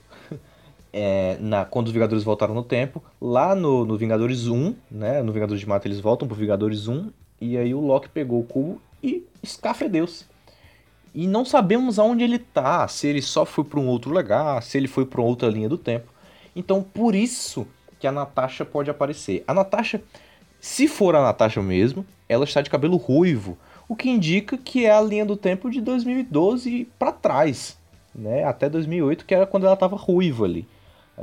Speaker 3: é, na, quando os Vingadores voltaram no tempo, lá no, no Vingadores 1, né, no Vingadores de Mata eles voltam pro Vingadores 1, e aí o Loki pegou o cubo e escafedeu-se. E não sabemos aonde ele tá, se ele só foi para um outro lugar, se ele foi para outra linha do tempo. Então, por isso que a Natasha pode aparecer. A Natasha, se for a Natasha mesmo, ela está de cabelo ruivo, o que indica que é a linha do tempo de 2012 para trás, né? Até 2008, que era quando ela estava ruiva ali.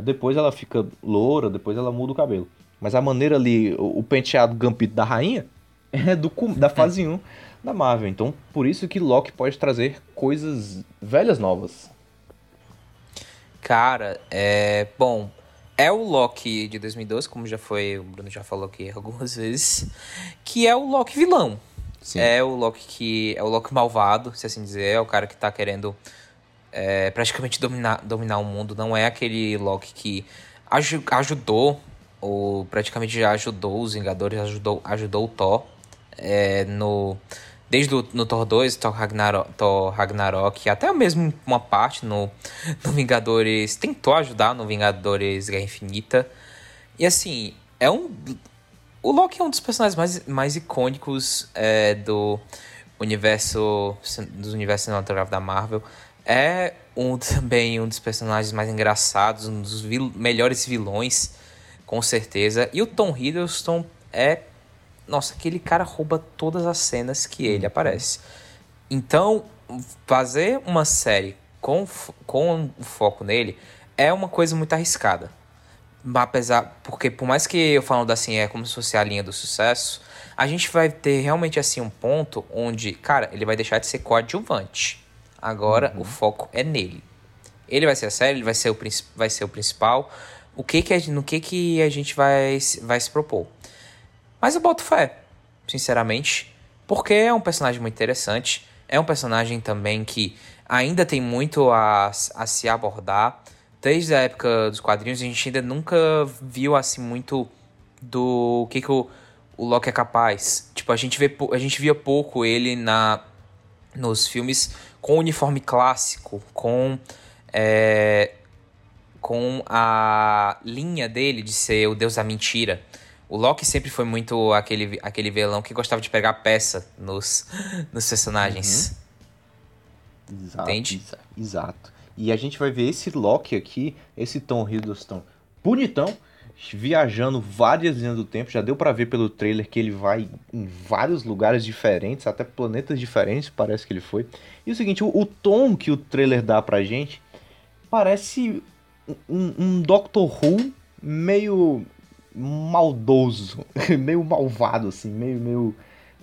Speaker 3: Depois ela fica loura, depois ela muda o cabelo. Mas a maneira ali, o, o penteado Gambito da rainha, é do, da fase 1 da Marvel. Então, por isso que Loki pode trazer coisas velhas novas.
Speaker 4: Cara, é. Bom, é o Loki de 2012, como já foi, o Bruno já falou aqui algumas vezes, que é o Loki vilão. Sim. É o Loki que. É o Loki malvado, se assim dizer, é o cara que tá querendo é, praticamente dominar, dominar o mundo. Não é aquele Loki que aj ajudou, ou praticamente já ajudou os Vingadores, ajudou, ajudou o Thor é, no desde o, no Thor 2, Thor Ragnarok, Thor Ragnarok, até mesmo uma parte no, no Vingadores, tentou ajudar no Vingadores Guerra Infinita. E assim, é um o Loki é um dos personagens mais, mais icônicos é, do universo dos universos cinematográficos da Marvel. É um também um dos personagens mais engraçados, um dos vil melhores vilões, com certeza. E o Tom Hiddleston é nossa, aquele cara rouba todas as cenas que ele uhum. aparece. Então, fazer uma série com, com o foco nele é uma coisa muito arriscada. Apesar, porque por mais que eu falando assim, é como se fosse a linha do sucesso, a gente vai ter realmente assim um ponto onde, cara, ele vai deixar de ser coadjuvante. Agora uhum. o foco é nele. Ele vai ser a série, ele vai ser o, vai ser o principal. O que que a, no que que a gente vai, vai se propor? Mas eu boto fé, sinceramente, porque é um personagem muito interessante. É um personagem também que ainda tem muito a, a se abordar. Desde a época dos quadrinhos, a gente ainda nunca viu assim muito do que, que o, o Loki é capaz. Tipo, a gente, vê, a gente via pouco ele na nos filmes com uniforme clássico, com é, com a linha dele de ser o deus da mentira. O Loki sempre foi muito aquele, aquele vilão que gostava de pegar peça nos, nos personagens.
Speaker 3: Uhum. Exato, Entende? Exato. E a gente vai ver esse Loki aqui, esse Tom Hiddleston bonitão, viajando várias linhas do tempo. Já deu para ver pelo trailer que ele vai em vários lugares diferentes, até planetas diferentes, parece que ele foi. E o seguinte, o, o tom que o trailer dá pra gente parece um, um Doctor Who meio maldoso, meio malvado, assim, meio, meio.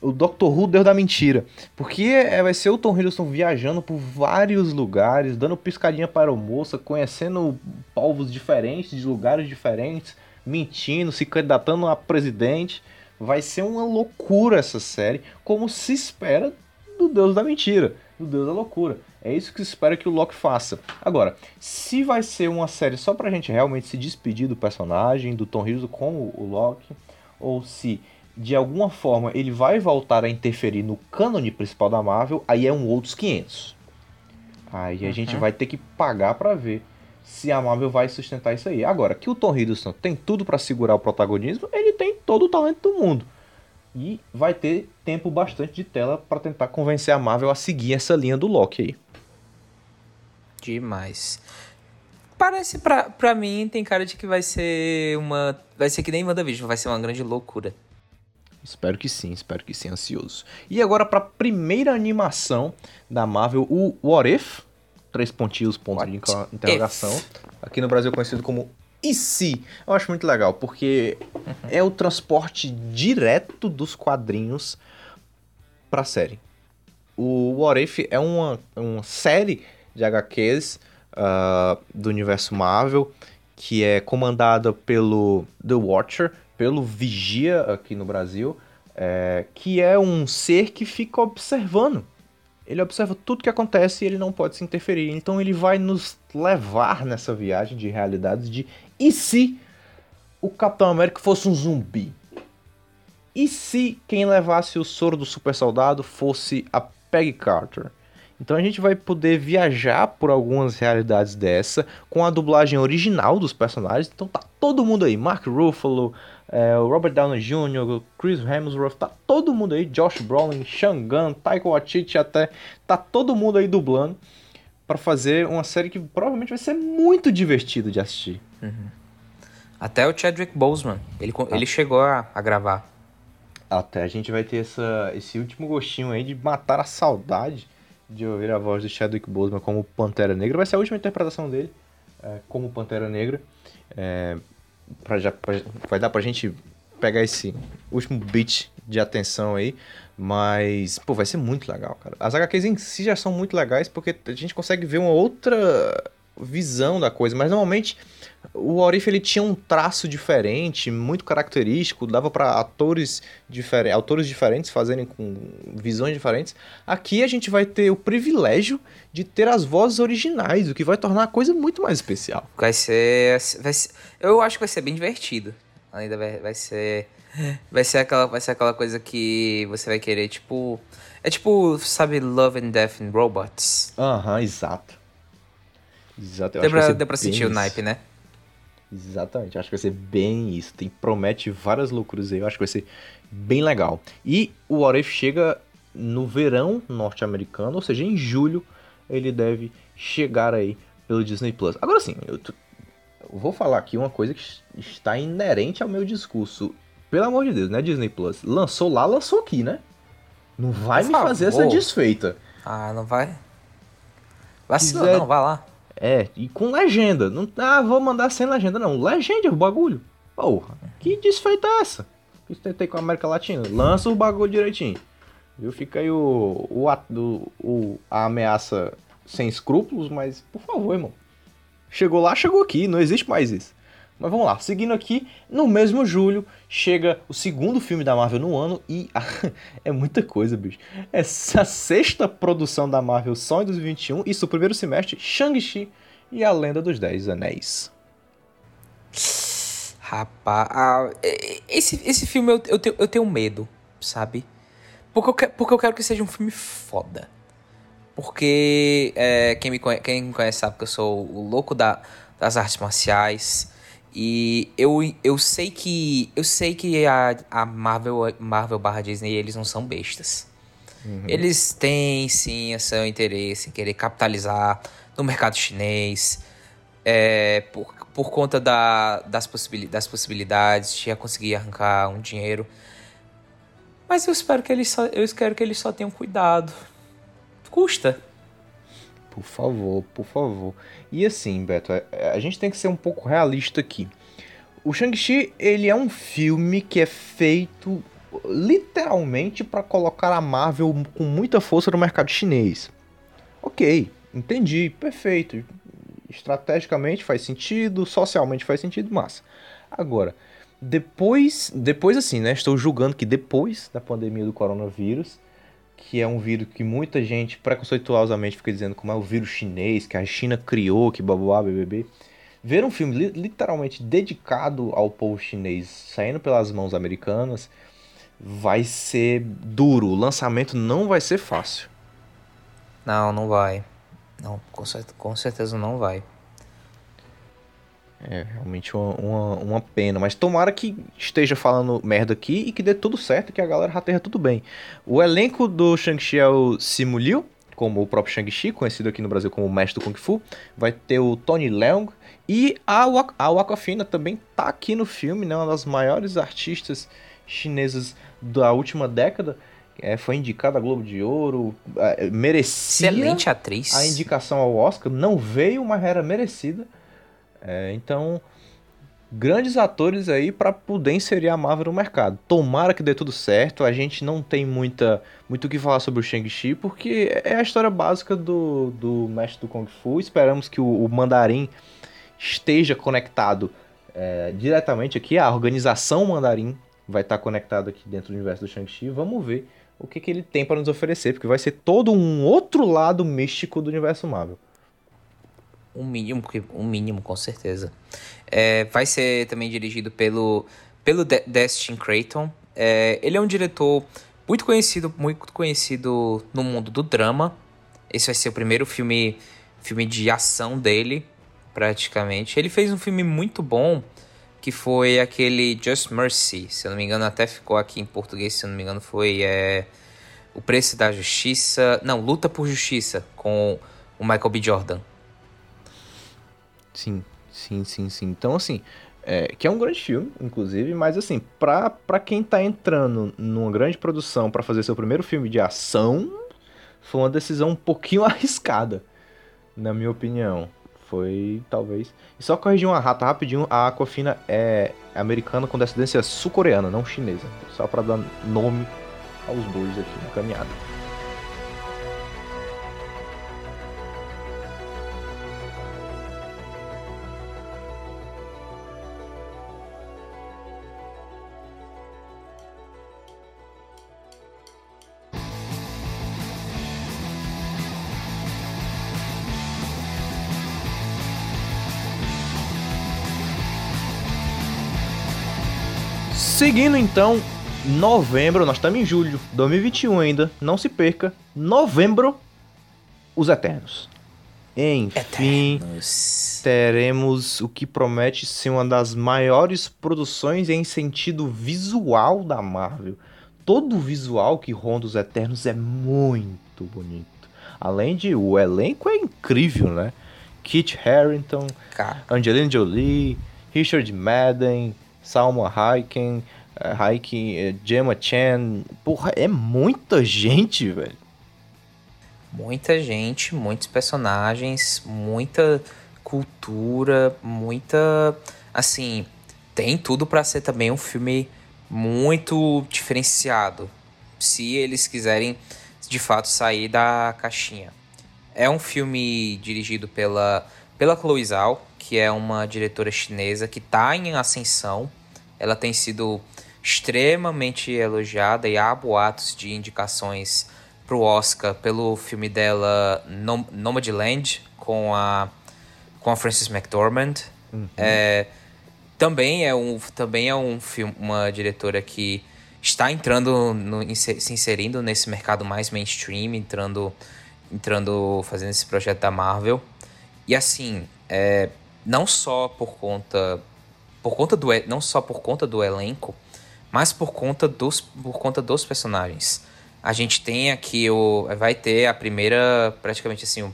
Speaker 3: O Dr. Who deu da mentira. Porque é, vai ser o Tom Hiddleston viajando por vários lugares, dando piscadinha para a moça, conhecendo povos diferentes, de lugares diferentes, mentindo, se candidatando a presidente. Vai ser uma loucura essa série, como se espera do Deus da Mentira, do Deus da Loucura. É isso que se espera que o Loki faça. Agora, se vai ser uma série só pra gente realmente se despedir do personagem, do Tom Hiddleston com o Loki, ou se de alguma forma ele vai voltar a interferir no cânone principal da Marvel, aí é um outros 500. Aí a uhum. gente vai ter que pagar para ver se a Marvel vai sustentar isso aí. Agora, que o Tom Hiddleston tem tudo para segurar o protagonismo, ele tem todo o talento do mundo. E vai ter tempo bastante de tela para tentar convencer a Marvel a seguir essa linha do Loki aí.
Speaker 4: Demais. Parece pra, pra mim, tem cara de que vai ser uma. Vai ser que nem WandaVision, vai ser uma grande loucura.
Speaker 3: Espero que sim, espero que sim, ansioso. E agora pra primeira animação da Marvel, o What If? Três pontinhos, ponto What de interrogação. If? Aqui no Brasil conhecido como e se? Eu acho muito legal, porque uhum. é o transporte direto dos quadrinhos pra série. O What If é uma, uma série de HQs uh, do universo Marvel, que é comandada pelo The Watcher, pelo Vigia aqui no Brasil, é, que é um ser que fica observando. Ele observa tudo que acontece e ele não pode se interferir. Então ele vai nos levar nessa viagem de realidades de e se o Capitão América fosse um zumbi? E se quem levasse o soro do super soldado fosse a Peggy Carter? Então a gente vai poder viajar por algumas realidades dessa com a dublagem original dos personagens. Então tá todo mundo aí, Mark Ruffalo, é, Robert Downey Jr., Chris Hemsworth, tá todo mundo aí, Josh Brolin, Shangan, Taika Waititi até, tá todo mundo aí dublando para fazer uma série que provavelmente vai ser muito divertido de assistir.
Speaker 4: Uhum. Até o Chadwick Boseman, ele, ah. ele chegou a, a gravar.
Speaker 3: Até a gente vai ter essa, esse último gostinho aí de matar a saudade de ouvir a voz do Chadwick Boseman como Pantera Negra. Vai ser a última interpretação dele é, como Pantera Negra. É, pra já, pra, vai dar pra gente pegar esse último bit de atenção aí. Mas, pô, vai ser muito legal, cara. As HQs em si já são muito legais porque a gente consegue ver uma outra visão da coisa. Mas normalmente o Orif ele tinha um traço diferente, muito característico, dava para atores diferentes, autores diferentes fazerem com visões diferentes. Aqui a gente vai ter o privilégio de ter as vozes originais, o que vai tornar a coisa muito mais especial.
Speaker 4: Vai ser, vai ser eu acho que vai ser bem divertido. Ainda vai, vai ser vai ser aquela vai ser aquela coisa que você vai querer tipo é tipo sabe Love and Death and Robots.
Speaker 3: Aham, uhum, exato. Exato.
Speaker 4: deu pra, deu pra sentir o naipe, né?
Speaker 3: Exatamente, acho que vai ser bem isso. Tem, promete várias loucuras aí, eu acho que vai ser bem legal. E o What If chega no verão norte-americano, ou seja, em julho ele deve chegar aí pelo Disney Plus. Agora sim, eu, eu vou falar aqui uma coisa que está inerente ao meu discurso. Pelo amor de Deus, né, Disney Plus? Lançou lá, lançou aqui, né? Não vai Por me favor. fazer essa desfeita.
Speaker 4: Ah, não vai? Vacilou, Quiser... não, vai lá.
Speaker 3: É, e com legenda. Não, ah, vou mandar sem legenda, não. Legenda o bagulho. Porra, que desfeita é essa? Que tentei com a América Latina. Lança o bagulho direitinho. Viu? Fica aí o, o, o, o, a ameaça sem escrúpulos, mas por favor, irmão. Chegou lá, chegou aqui, não existe mais isso. Mas vamos lá, seguindo aqui, no mesmo julho chega o segundo filme da Marvel no ano e é muita coisa, bicho. Essa sexta produção da Marvel só em 2021, isso o primeiro semestre, Shang-Chi e a Lenda dos Dez Anéis.
Speaker 4: Rapaz, ah, esse, esse filme eu, eu, tenho, eu tenho medo, sabe? Porque eu, porque eu quero que seja um filme foda. Porque é, quem, me conhece, quem me conhece sabe que eu sou o louco da, das artes marciais. E eu, eu sei que eu sei que a, a Marvel Marvel barra Disney eles não são bestas. Uhum. Eles têm sim o seu interesse em querer capitalizar no mercado chinês é, por, por conta da, das, possibil, das possibilidades de conseguir arrancar um dinheiro. Mas eu espero que eles só, eu espero que eles só tenham cuidado. Custa.
Speaker 3: Por favor, por favor. E assim, Beto, a, é, a gente tem que ser um pouco realista aqui. O Shang-Chi, ele é um filme que é feito literalmente para colocar a Marvel com muita força no mercado chinês. Ok, entendi, perfeito. Estrategicamente faz sentido, socialmente faz sentido, massa. Agora, depois, depois assim, né? Estou julgando que depois da pandemia do coronavírus, que é um vírus que muita gente preconceituosamente fica dizendo como é o vírus chinês, que a China criou, que babá, bbb. Ver um filme li literalmente dedicado ao povo chinês saindo pelas mãos americanas vai ser duro. O lançamento não vai ser fácil.
Speaker 4: Não, não vai. Não, com, com certeza não vai.
Speaker 3: É realmente uma, uma, uma, pena. Mas tomara que esteja falando merda aqui e que dê tudo certo, que a galera já esteja tudo bem. O elenco do Shang-Chi é o Simu Liu, como o próprio Shang-Chi, conhecido aqui no Brasil como o mestre do Kung Fu. Vai ter o Tony Leung. E a, Wak a Wakafina também tá aqui no filme, né? Uma das maiores artistas chinesas da última década. É, foi indicada a Globo de Ouro, é, merecia
Speaker 4: Excelente atriz.
Speaker 3: a indicação ao Oscar, não veio, mas era merecida. É, então, grandes atores aí para poder inserir a Marvel no mercado. Tomara que dê tudo certo. A gente não tem muita muito o que falar sobre o Shang-Chi, porque é a história básica do, do mestre do Kung Fu. Esperamos que o, o Mandarim esteja conectado é, diretamente aqui. A organização Mandarim vai estar conectada aqui dentro do universo do Shang-Chi. Vamos ver o que, que ele tem para nos oferecer, porque vai ser todo um outro lado místico do universo Marvel.
Speaker 4: Um mínimo, um mínimo com certeza. É, vai ser também dirigido pelo, pelo De Destin Creighton. É, ele é um diretor muito conhecido, muito conhecido no mundo do drama. Esse vai ser o primeiro filme, filme de ação dele, praticamente. Ele fez um filme muito bom, que foi aquele Just Mercy. Se eu não me engano, até ficou aqui em português, se eu não me engano, foi é, O Preço da Justiça. Não, Luta por Justiça, com o Michael B. Jordan.
Speaker 3: Sim, sim, sim, sim. Então, assim, é, que é um grande filme, inclusive, mas assim, pra, pra quem tá entrando numa grande produção para fazer seu primeiro filme de ação, foi uma decisão um pouquinho arriscada, na minha opinião. Foi, talvez. E só corrigir uma rata rapidinho, a Aquafina é americana com descendência sul-coreana, não chinesa. Só para dar nome aos bois aqui na caminhada. Seguindo então, novembro, nós estamos em julho, 2021 ainda, não se perca, novembro, Os Eternos. Enfim,
Speaker 4: Eternos.
Speaker 3: teremos o que promete ser uma das maiores produções em sentido visual da Marvel. Todo o visual que ronda os Eternos é muito bonito. Além de o elenco é incrível, né? Kit Harington, Angelina Jolie, Richard Madden, Salma Hayek, eh, Hayek, eh, Gemma Chan. Porra, é muita gente, velho.
Speaker 4: muita gente, muitos personagens, muita cultura, muita. Assim, tem tudo pra ser também um filme muito diferenciado. Se eles quiserem de fato sair da caixinha. É um filme dirigido pela, pela Chloe Zhao, que é uma diretora chinesa que está em ascensão. Ela tem sido extremamente elogiada e há boatos de indicações para o Oscar pelo filme dela Nom Nomadland com a com a Frances McDormand. É, também é um também é um filme uma diretora que está entrando no, se inserindo nesse mercado mais mainstream, entrando entrando fazendo esse projeto da Marvel. E assim, é, não só por conta por conta do não só por conta do elenco, mas por conta dos por conta dos personagens. A gente tem aqui o vai ter a primeira praticamente assim,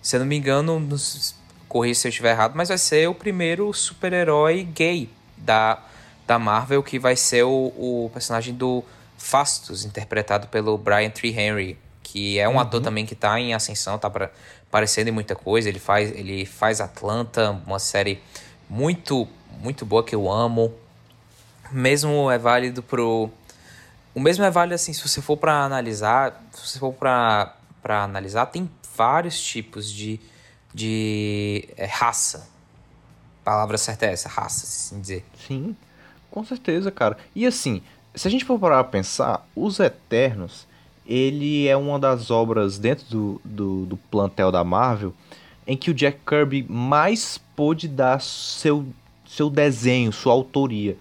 Speaker 4: se eu não me engano, nos, corrija se eu estiver errado, mas vai ser o primeiro super-herói gay da, da Marvel, que vai ser o, o personagem do Fastos, interpretado pelo Brian Tree Henry, que é um ator também que tá em ascensão, tá pra, aparecendo em muita coisa. Ele faz, ele faz Atlanta, uma série muito, muito boa que eu amo. Mesmo é válido pro. O mesmo é válido assim, se você for para analisar, se você for para analisar, tem vários tipos de de é, raça. A palavra certa é essa, raça, assim dizer.
Speaker 3: Sim, com certeza, cara. E assim, se a gente for parar pra pensar, Os Eternos, ele é uma das obras dentro do, do, do plantel da Marvel em que o Jack Kirby mais pôde dar seu, seu desenho, sua autoria.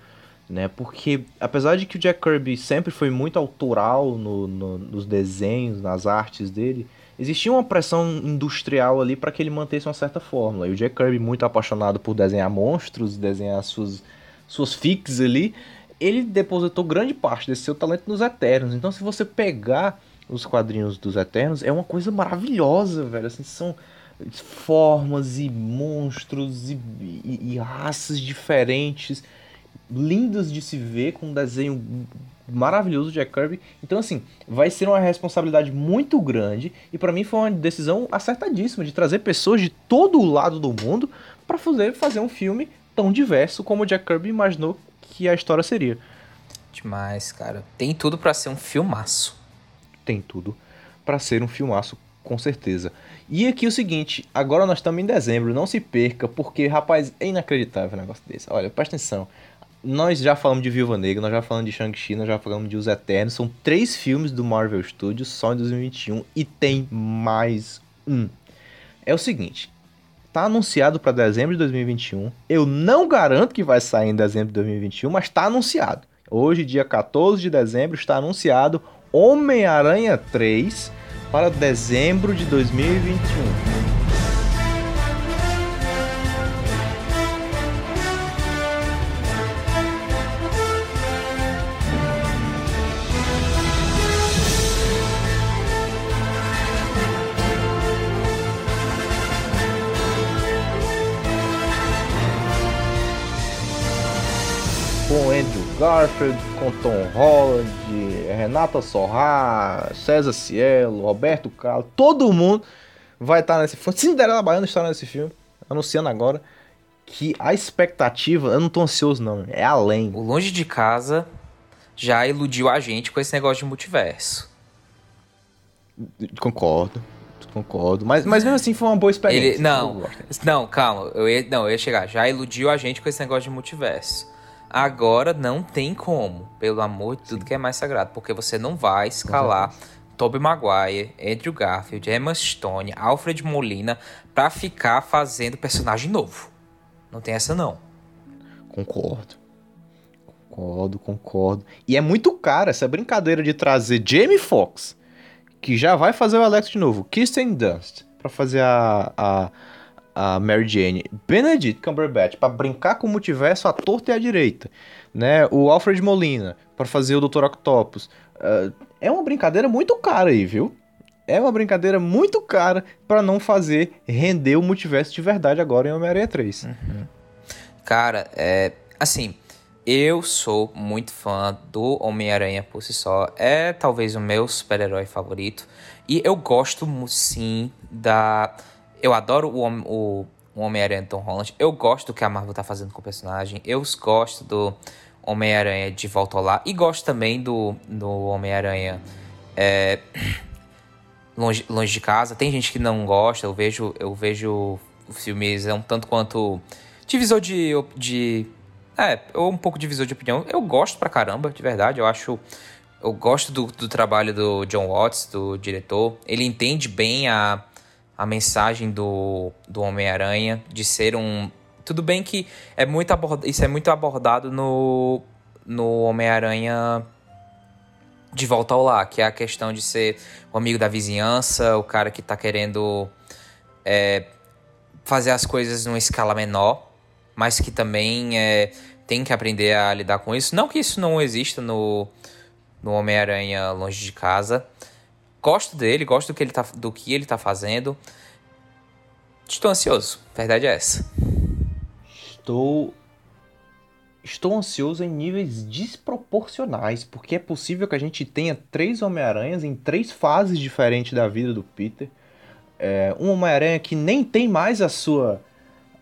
Speaker 3: Né? Porque apesar de que o Jack Kirby sempre foi muito autoral no, no- nos desenhos, nas artes dele, existia uma pressão industrial ali para que ele mantesse uma certa fórmula. E o Jack Kirby, muito apaixonado por desenhar monstros, desenhar suas, suas fics ali, ele depositou grande parte desse seu talento nos Eternos. Então, se você pegar os quadrinhos dos Eternos, é uma coisa maravilhosa, velho. Assim, são formas e monstros e, e- e raças diferentes, lindas de se ver, com um desenho maravilhoso de Jack Kirby. Então, assim, vai ser uma responsabilidade muito grande e pra mim foi uma decisão acertadíssima de trazer pessoas de todo o lado do mundo pra fazer, fazer um filme tão diverso como o Jack Kirby imaginou que a história seria.
Speaker 4: Demais, cara. Tem tudo pra ser um filmaço.
Speaker 3: Tem tudo pra ser um filmaço, com certeza. E aqui o seguinte, agora nós estamos em dezembro, não se perca, porque, rapaz, é inacreditável um negócio desse. Olha, presta atenção. Nós já falamos de Viúva Negra, nós já falamos de Shang-Chi, nós já falamos de Os Eternos. São três filmes do Marvel Studios só em 2021 e tem mais um. É o seguinte, tá anunciado para dezembro de 2021. Eu não garanto que vai sair em dezembro de 2021, mas tá anunciado. Hoje, dia 14 de dezembro, está anunciado Homem-Aranha 3 para dezembro de 2021. Garfield, com Tom Holland, Renata Sorra, César Cielo, Roberto Carlos, todo mundo vai estar nesse filme. Cinderela Baiana está nesse filme. anunciando agora que a expectativa, eu não tô ansioso não, é além.
Speaker 4: O Longe de Casa já iludiu a gente com esse negócio de multiverso.
Speaker 3: Concordo. Concordo. Mas, mas mesmo assim foi uma boa experiência.
Speaker 4: Ele, não, não, calma. Eu ia, não, eu ia chegar. Já iludiu a gente com esse negócio de multiverso. Agora não tem como, pelo amor de tudo que é mais sagrado. Porque você não vai escalar Tobey Maguire, Andrew Garfield, Emma Stone, Alfred Molina pra ficar fazendo personagem novo. Não tem essa não.
Speaker 3: Concordo. Concordo, concordo. E é muito caro essa brincadeira de trazer Jamie Foxx que já vai fazer o Alex de novo, Kirsten Dunst, para fazer a, a, a Mary Jane, Benedict Cumberbatch, para brincar com o multiverso à torta e à direita, né? O Alfred Molina, para fazer o Dr. Octopus. Uh, é uma brincadeira muito cara aí, viu? É uma brincadeira muito cara para não fazer render o multiverso de verdade agora em Homem-Aranha 3. Uhum.
Speaker 4: Cara, é. Assim, eu sou muito fã do Homem-Aranha por si só. É talvez o meu super-herói favorito. E eu gosto sim da. Eu adoro o, o, o Homem-Aranha Tom Holland. Eu gosto do que a Marvel tá fazendo com o personagem. Eu gosto do Homem-Aranha de Volta ao Lar. E gosto também do, do Homem-Aranha é, longe, longe de casa. Tem gente que não gosta. Eu vejo, eu vejo filmes é um tanto quanto divisor de, de é, eu um pouco divisor de opinião. Eu gosto pra caramba, de verdade. Eu acho. Eu gosto do, do trabalho do John Watts, do diretor. Ele entende bem a, a mensagem do, do Homem-Aranha de ser um. Tudo bem que é muito abord... isso é muito abordado no, no Homem-Aranha de volta ao lar, que é a questão de ser o amigo da vizinhança, o cara que tá querendo é, fazer as coisas numa escala menor mas que também é, tem que aprender a lidar com isso. Não que isso não exista no, no Homem-Aranha Longe de Casa. Gosto dele, gosto do que ele tá, do que ele tá fazendo. Estou ansioso, verdade é essa.
Speaker 3: Estou estou ansioso em níveis desproporcionais, porque é possível que a gente tenha três Homem-Aranhas em três fases diferentes da vida do Peter. É, um Homem-Aranha que nem tem mais a sua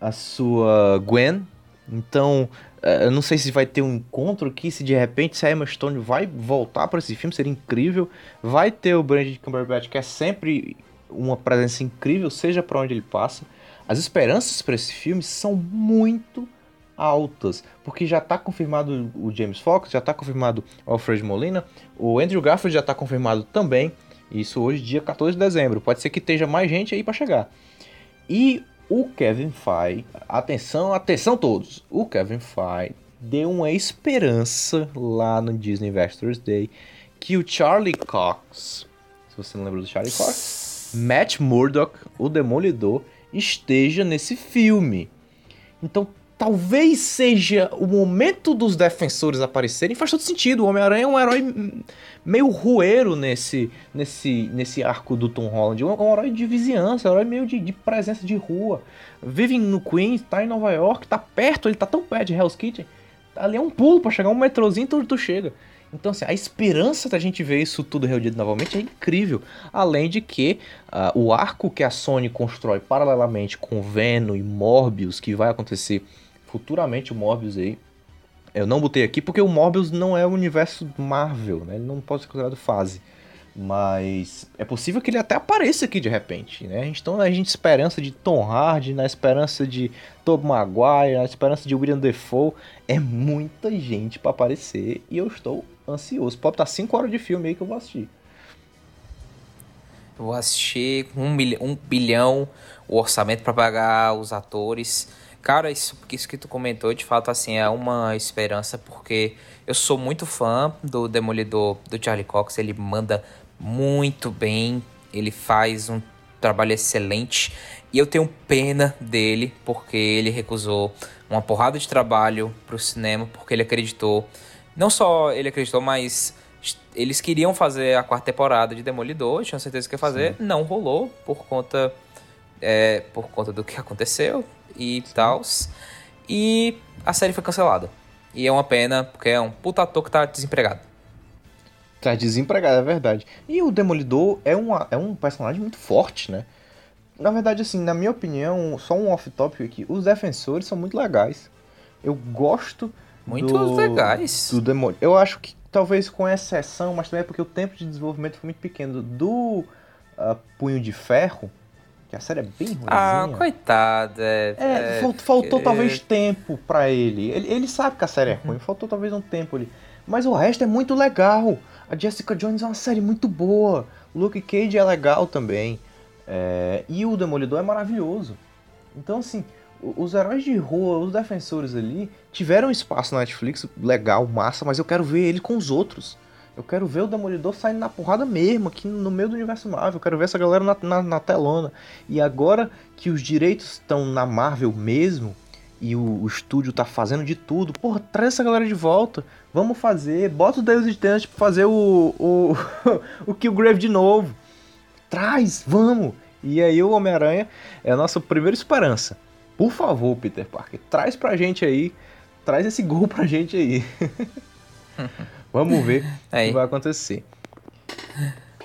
Speaker 3: a sua Gwen. Então, eu não sei se vai ter um encontro aqui, se de repente se a Emma Stone vai voltar para esse filme, seria incrível. Vai ter o Brandon Cumberbatch, que é sempre uma presença incrível, seja para onde ele passa. As esperanças para esse filme são muito altas, porque já está confirmado o James Fox, já está confirmado o Alfred Molina, o Andrew Garfield já está confirmado também. Isso hoje, dia 14 de dezembro. Pode ser que esteja mais gente aí para chegar. E o Kevin Feige, atenção, atenção todos, o Kevin Feige deu uma esperança lá no Disney Investors Day que o Charlie Cox, se você não lembra do Charlie Cox, Matt Murdock, o Demolidor, esteja nesse filme. Então talvez seja o momento dos defensores aparecerem. Faz todo sentido. O Homem-Aranha é um herói meio rueiro nesse, nesse, nesse arco do Tom Holland. É um, um herói de vizinhança, um herói meio de, de, presença de rua. Vive no Queens, tá em Nova York, tá perto, ele tá tão perto de Hell's Kitchen. Ali é um pulo para chegar um metrozinho, tu, tu chega. Então, assim, a esperança da gente ver isso tudo reunido novamente é incrível. Além de que uh, o arco que a Sony constrói paralelamente com Venom e Morbius, que vai acontecer futuramente o Morbius aí. Eu não botei aqui porque o Morbius não é o universo Marvel, né? Ele não pode ser considerado fase. Mas é possível que ele até apareça aqui de repente, né? Então a gente esperança de Tom Hardy, na esperança de Tobey Maguire, na esperança de William Defoe, é muita gente para aparecer e eu estou ansioso. Pode estar 5 horas de filme aí que eu vou assistir.
Speaker 4: Eu vou assistir um, milhão, um bilhão o orçamento para pagar os atores. Cara, isso, isso que tu comentou, de fato, assim, é uma esperança, porque eu sou muito fã do Demolidor do Charlie Cox, ele manda muito bem, ele faz um trabalho excelente, e eu tenho pena dele, porque ele recusou uma porrada de trabalho pro cinema, porque ele acreditou, não só ele acreditou, mas eles queriam fazer a quarta temporada de Demolidor, tinham certeza que ia fazer, Sim. não rolou, por conta, é, por conta do que aconteceu, e tal. E a série foi cancelada. E é uma pena, porque é um puta ator que tá desempregado.
Speaker 3: Tá desempregado, é verdade. E o Demolidor é, uma, é um personagem muito forte, né? na verdade, assim, na minha opinião, só um off-topic aqui, os defensores são muito legais. Eu gosto
Speaker 4: muito
Speaker 3: do,
Speaker 4: legais.
Speaker 3: Do demônio. Eu acho que, talvez com exceção, mas também é porque o tempo de desenvolvimento foi muito pequeno, do uh, Punho de Ferro, que a série é bem ruimzinha.
Speaker 4: Ah, coitado. É,
Speaker 3: é, é faltou é... talvez tempo para ele. ele. Ele sabe que a série é ruim, faltou talvez um tempo ali. Mas o resto é muito legal. A Jessica Jones é uma série muito boa. Luke Cage é legal também. É... E o Demolidor é maravilhoso. Então, assim, os heróis de rua, os defensores ali, tiveram espaço na Netflix legal, massa, mas eu quero ver ele com os outros. Eu quero ver o Demolidor saindo na porrada mesmo, aqui no meio do universo Marvel. Eu quero ver essa galera na, na, na telona. E agora que os direitos estão na Marvel mesmo, e o, o, estúdio tá fazendo de tudo, porra, traz essa galera de volta. Vamos fazer. Bota o Deus de Tenant pra fazer o, o, o Killgrave de novo. Traz, vamos. E aí o Homem-Aranha é a nossa primeira esperança. Por favor, Peter Parker, traz pra gente aí. Traz esse gol pra gente aí. Vamos ver o que vai acontecer.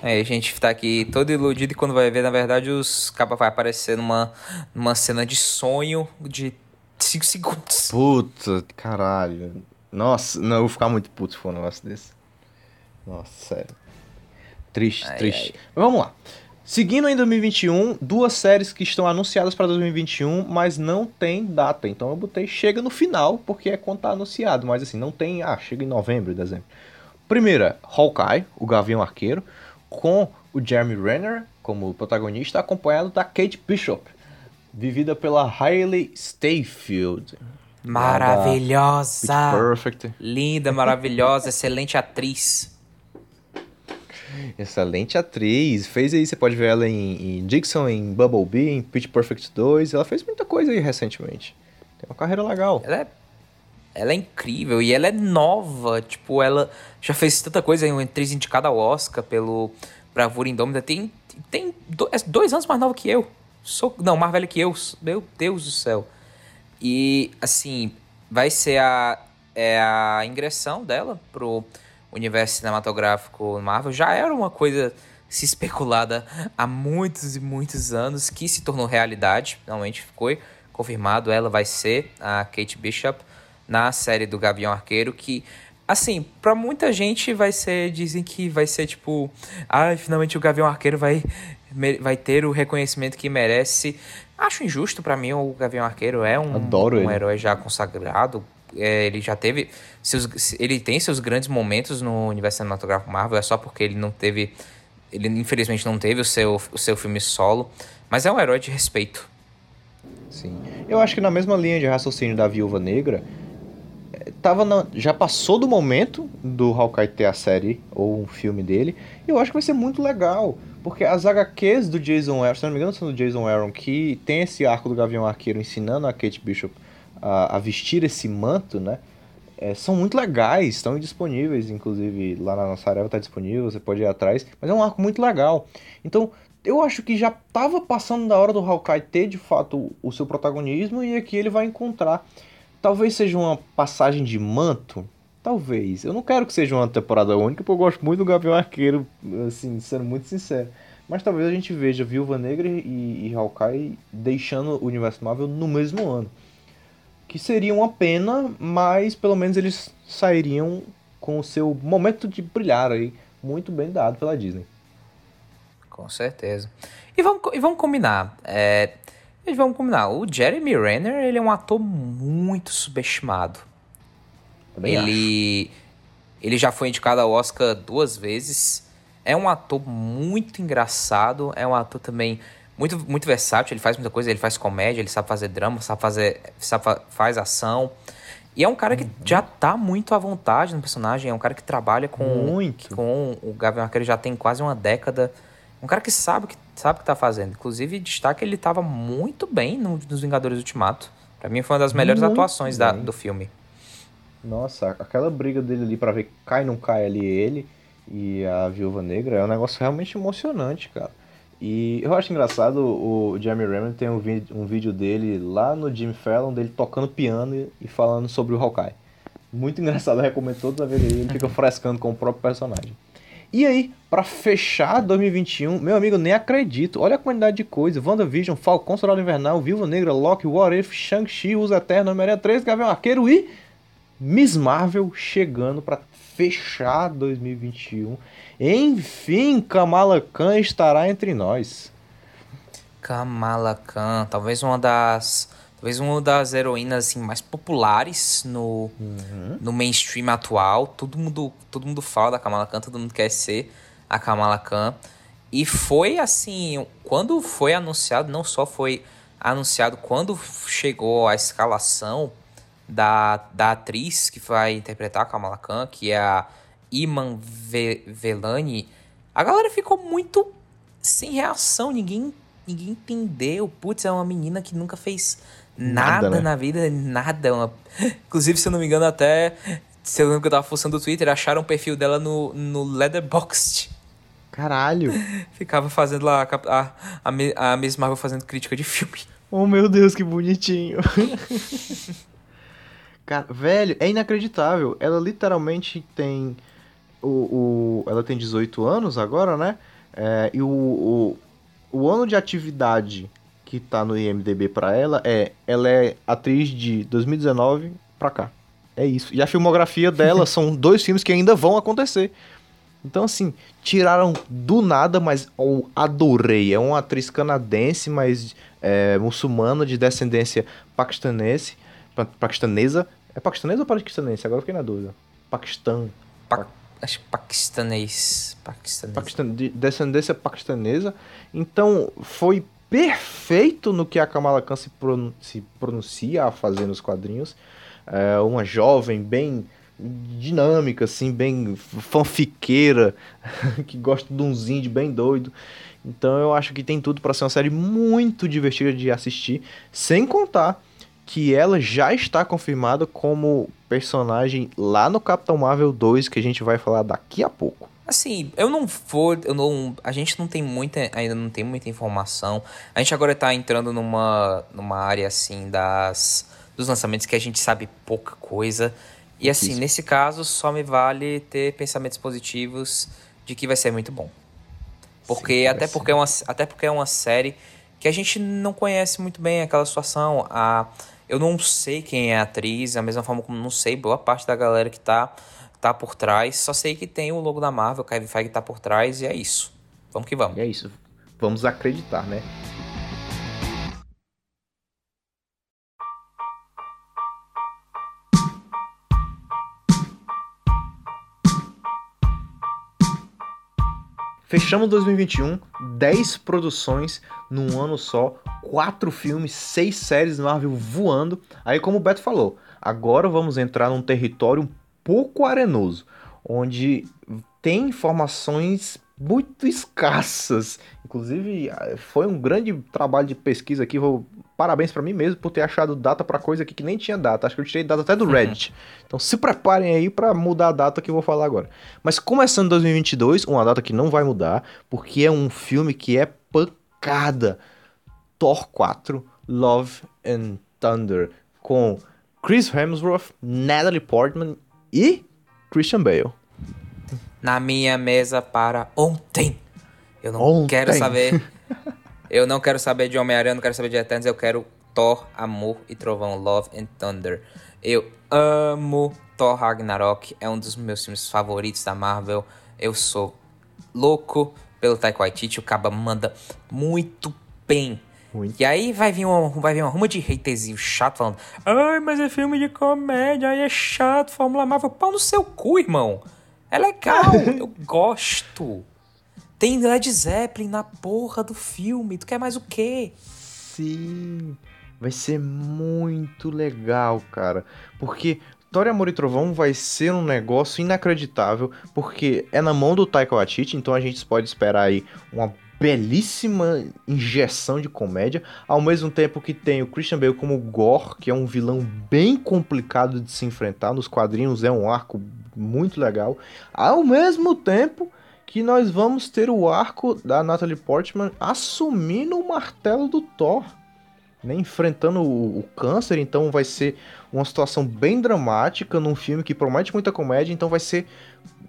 Speaker 4: É, a gente tá aqui todo iludido e quando vai ver, na verdade, os capas vai aparecer numa, numa cena de sonho de 5 segundos.
Speaker 3: Puta, caralho. Nossa, não, eu vou ficar muito puto se for um negócio desse. Nossa, sério. Triste, ai, triste. Ai. Mas vamos lá. Seguindo em 2021, duas séries que estão anunciadas para 2021, mas não tem data. Então eu botei chega no final, porque é quando tá anunciado, mas assim, não tem, ah, chega em novembro, dezembro. Primeira, Hawkeye, o Gavião Arqueiro, com o Jeremy Renner como protagonista, acompanhado da Kate Bishop, vivida pela Hailey Stayfield.
Speaker 4: Maravilhosa!
Speaker 3: Perfect.
Speaker 4: Linda, maravilhosa, excelente atriz.
Speaker 3: Excelente atriz. Fez aí, você pode ver ela em, em Dixon, em Bumblebee, em Pitch Perfect 2. Ela fez muita coisa aí recentemente. Tem uma carreira legal.
Speaker 4: Ela é, ela é incrível e ela é nova. Tipo, ela já fez tanta coisa. Em atriz indicada ao Oscar pelo Bravura Indômita. Tem, tem dois, é dois anos mais nova que eu. Sou, não, mais velha que eu. Meu Deus do céu. E, assim, vai ser a, é a ingressão dela pro universo cinematográfico Marvel já era uma coisa se especulada há muitos e muitos anos, que se tornou realidade, finalmente foi confirmado, ela vai ser a Kate Bishop na série do Gavião Arqueiro, que assim, para muita gente vai ser, dizem que vai ser tipo, ah, finalmente o Gavião Arqueiro vai vai ter o reconhecimento que merece. Acho injusto para mim o Gavião Arqueiro é um, um herói já consagrado é, ele já teve seus, ele tem seus grandes momentos no universo cinematográfico Marvel, é só porque ele não teve, ele infelizmente não teve o seu, o seu filme solo, mas é um herói de respeito.
Speaker 3: Sim, eu acho que na mesma linha de raciocínio da Viúva Negra, é, tava na, já passou do momento do Hawkeye ter a série ou um filme dele, e eu acho que vai ser muito legal. Porque as HQs do Jason Aaron, se não me engano, são do Jason Aaron, que tem esse arco do Gavião Arqueiro ensinando a Kate Bishop a, a vestir esse manto, né? É, são muito legais, estão disponíveis, inclusive lá na nossa área está disponível, você pode ir atrás, mas é um arco muito legal. Então, eu acho que já estava passando da hora do Hawkeye ter de fato o seu protagonismo e aqui ele vai encontrar. Talvez seja uma passagem de manto, talvez. Eu não quero que seja uma temporada única, porque eu gosto muito do Gavião Arqueiro, assim, sendo muito sincero. Mas talvez a gente veja Viúva Negra e, e Hawkeye deixando o universo Marvel no mesmo ano que seria uma pena, mas pelo menos eles sairiam com o seu momento de brilhar aí, muito bem dado pela Disney.
Speaker 4: Com certeza. E vamos, e vamos combinar. É, vamos combinar. O Jeremy Renner, ele é um ator muito subestimado. Também ele, acho. ele já foi indicado ao Oscar duas vezes. É um ator muito engraçado. É um ator também muito, muito versátil, ele faz muita coisa, ele faz comédia, ele sabe fazer drama, sabe fazer. Sabe, faz ação. E é um cara que uhum. já tá muito à vontade no personagem, é um cara que trabalha com.
Speaker 3: Muito.
Speaker 4: Com o Gavião Arqueiro já tem quase uma década. Um cara que sabe que sabe o que tá fazendo. Inclusive, destaca ele tava muito bem no, nos Vingadores Ultimato. Pra mim foi uma das melhores muito atuações da, do filme.
Speaker 3: Nossa, aquela briga dele ali pra ver cai não cai ali ele e a Viúva Negra é um negócio realmente emocionante, cara. E eu acho engraçado o Jeremy Renner tem um, vídeo, um vídeo dele lá no Jimmy Fallon, dele tocando piano e, falando sobre o Hawkeye. Muito engraçado, eu recomendo toda vez ele fica frescando com o próprio personagem. E aí, para fechar 2021, meu amigo, nem acredito. Olha a quantidade de coisa. WandaVision, Falcão Soldado Invernal, Viúva Negra, Loki, What If, Shang-Chi, Os Eternos, Homem-Aranha 3, Gavião Arqueiro e Miss Marvel chegando para fechar 2021. Enfim, Kamala Khan estará entre nós.
Speaker 4: Kamala Khan, talvez uma das talvez uma das heroínas assim mais populares no, uhum. no mainstream atual. Todo mundo todo mundo fala da Kamala Khan, todo mundo quer ser a Kamala Khan. E foi assim, quando foi anunciado, não só foi anunciado quando chegou a escalação da, da atriz que vai interpretar a Kamala Khan, que é a Iman Velani, a galera ficou muito sem reação, ninguém ninguém entendeu. Putz, é uma menina que nunca fez nada, nada né? na vida, nada. Uma... Inclusive, se eu não me engano, até. Se eu lembro que eu tava forçando o Twitter, acharam o perfil dela no, no Leatherboxd.
Speaker 3: Caralho.
Speaker 4: Ficava fazendo lá a, a, a, a Marvel fazendo crítica de filme.
Speaker 3: Oh meu Deus, que bonitinho. Cara, velho, é inacreditável. Ela literalmente tem. O, o, ela tem 18 anos agora, né? É, e o, o, o ano de atividade que tá no IMDB para ela é ela é atriz de 2019 pra cá. É isso. E a filmografia dela são dois filmes que ainda vão acontecer. Então, assim, tiraram do nada, mas eu adorei. É uma atriz canadense, mas é, muçulmana, de descendência paquistanese, paquistanesa. É paquistanesa ou paquistanense? Agora eu fiquei na dúvida. Paquistão.
Speaker 4: Pa acho paquistanês. Paquistanês.
Speaker 3: Pakistan, de descendência paquistanesa. Então, foi perfeito no que a Kamala Khan se, se pronuncia a fazer nos quadrinhos. É uma jovem bem dinâmica, assim, bem fanfiqueira, que gosta de um zinde bem doido. Então eu acho que tem tudo para ser uma série muito divertida de assistir, sem contar que ela já está confirmada como personagem lá no Capitão Marvel 2, que a gente vai falar daqui a pouco.
Speaker 4: Assim, eu não vou, eu não, a gente não tem muita, ainda não tem muita informação. A gente agora tá entrando numa, numa área assim das dos lançamentos que a gente sabe pouca coisa. E assim, Isso. nesse caso, só me vale ter pensamentos positivos de que vai ser muito bom. Porque Sim, até porque é uma até porque é uma série que a gente não conhece muito bem aquela situação. A eu não sei quem é a atriz, da mesma forma como não sei boa parte da galera que tá tá por trás. Só sei que tem o logo da Marvel, Kevin Feige tá por trás e é isso. Vamos que vamos.
Speaker 3: E é isso. Vamos acreditar, né? Fechamos 2021, 10 produções num ano só, 4 filmes, 6 séries Marvel voando. Aí, como o Beto falou, agora vamos entrar num território um pouco arenoso, onde tem informações muito escassas. Inclusive, foi um grande trabalho de pesquisa aqui. Vou parabéns para mim mesmo por ter achado data para coisa aqui que nem tinha data. Acho que eu tirei data até do uhum. Reddit. Então se preparem aí para mudar a data que eu vou falar agora. Mas começando 2022, uma data que não vai mudar, porque é um filme que é pancada. Thor 4, Love and Thunder, com Chris Hemsworth, Natalie Portman e Christian Bale.
Speaker 4: Na minha mesa para ontem. Eu não ontem. quero saber. eu não quero saber de Homem-Aranha, não quero saber de Eternos, eu quero Thor, Amor e Trovão, Love and Thunder. Eu amo Thor Ragnarok, é um dos meus filmes favoritos da Marvel. Eu sou louco pelo Taika Waititi, o Caba manda muito bem. Muito. E aí vai vir, uma, vai vir uma ruma de haterzinho chato falando Ai, mas é filme de comédia, aí é chato, Fórmula Marvel. Pau no seu cu, irmão. É legal, eu gosto. Tem Led Zeppelin na porra do filme. Tu quer mais o quê?
Speaker 3: Sim. Vai ser muito legal, cara. Porque Thor Amor e Trovão vai ser um negócio inacreditável, porque é na mão do Taika Waititi, então a gente pode esperar aí uma belíssima injeção de comédia, ao mesmo tempo que tem o Christian Bale como Gore, que é um vilão bem complicado de se enfrentar nos quadrinhos, é um arco muito legal, ao mesmo tempo que nós vamos ter o arco da Natalie Portman assumindo o martelo do Thor. né, enfrentando o, o, câncer, então vai ser uma situação bem dramática num filme que promete muita comédia, então vai ser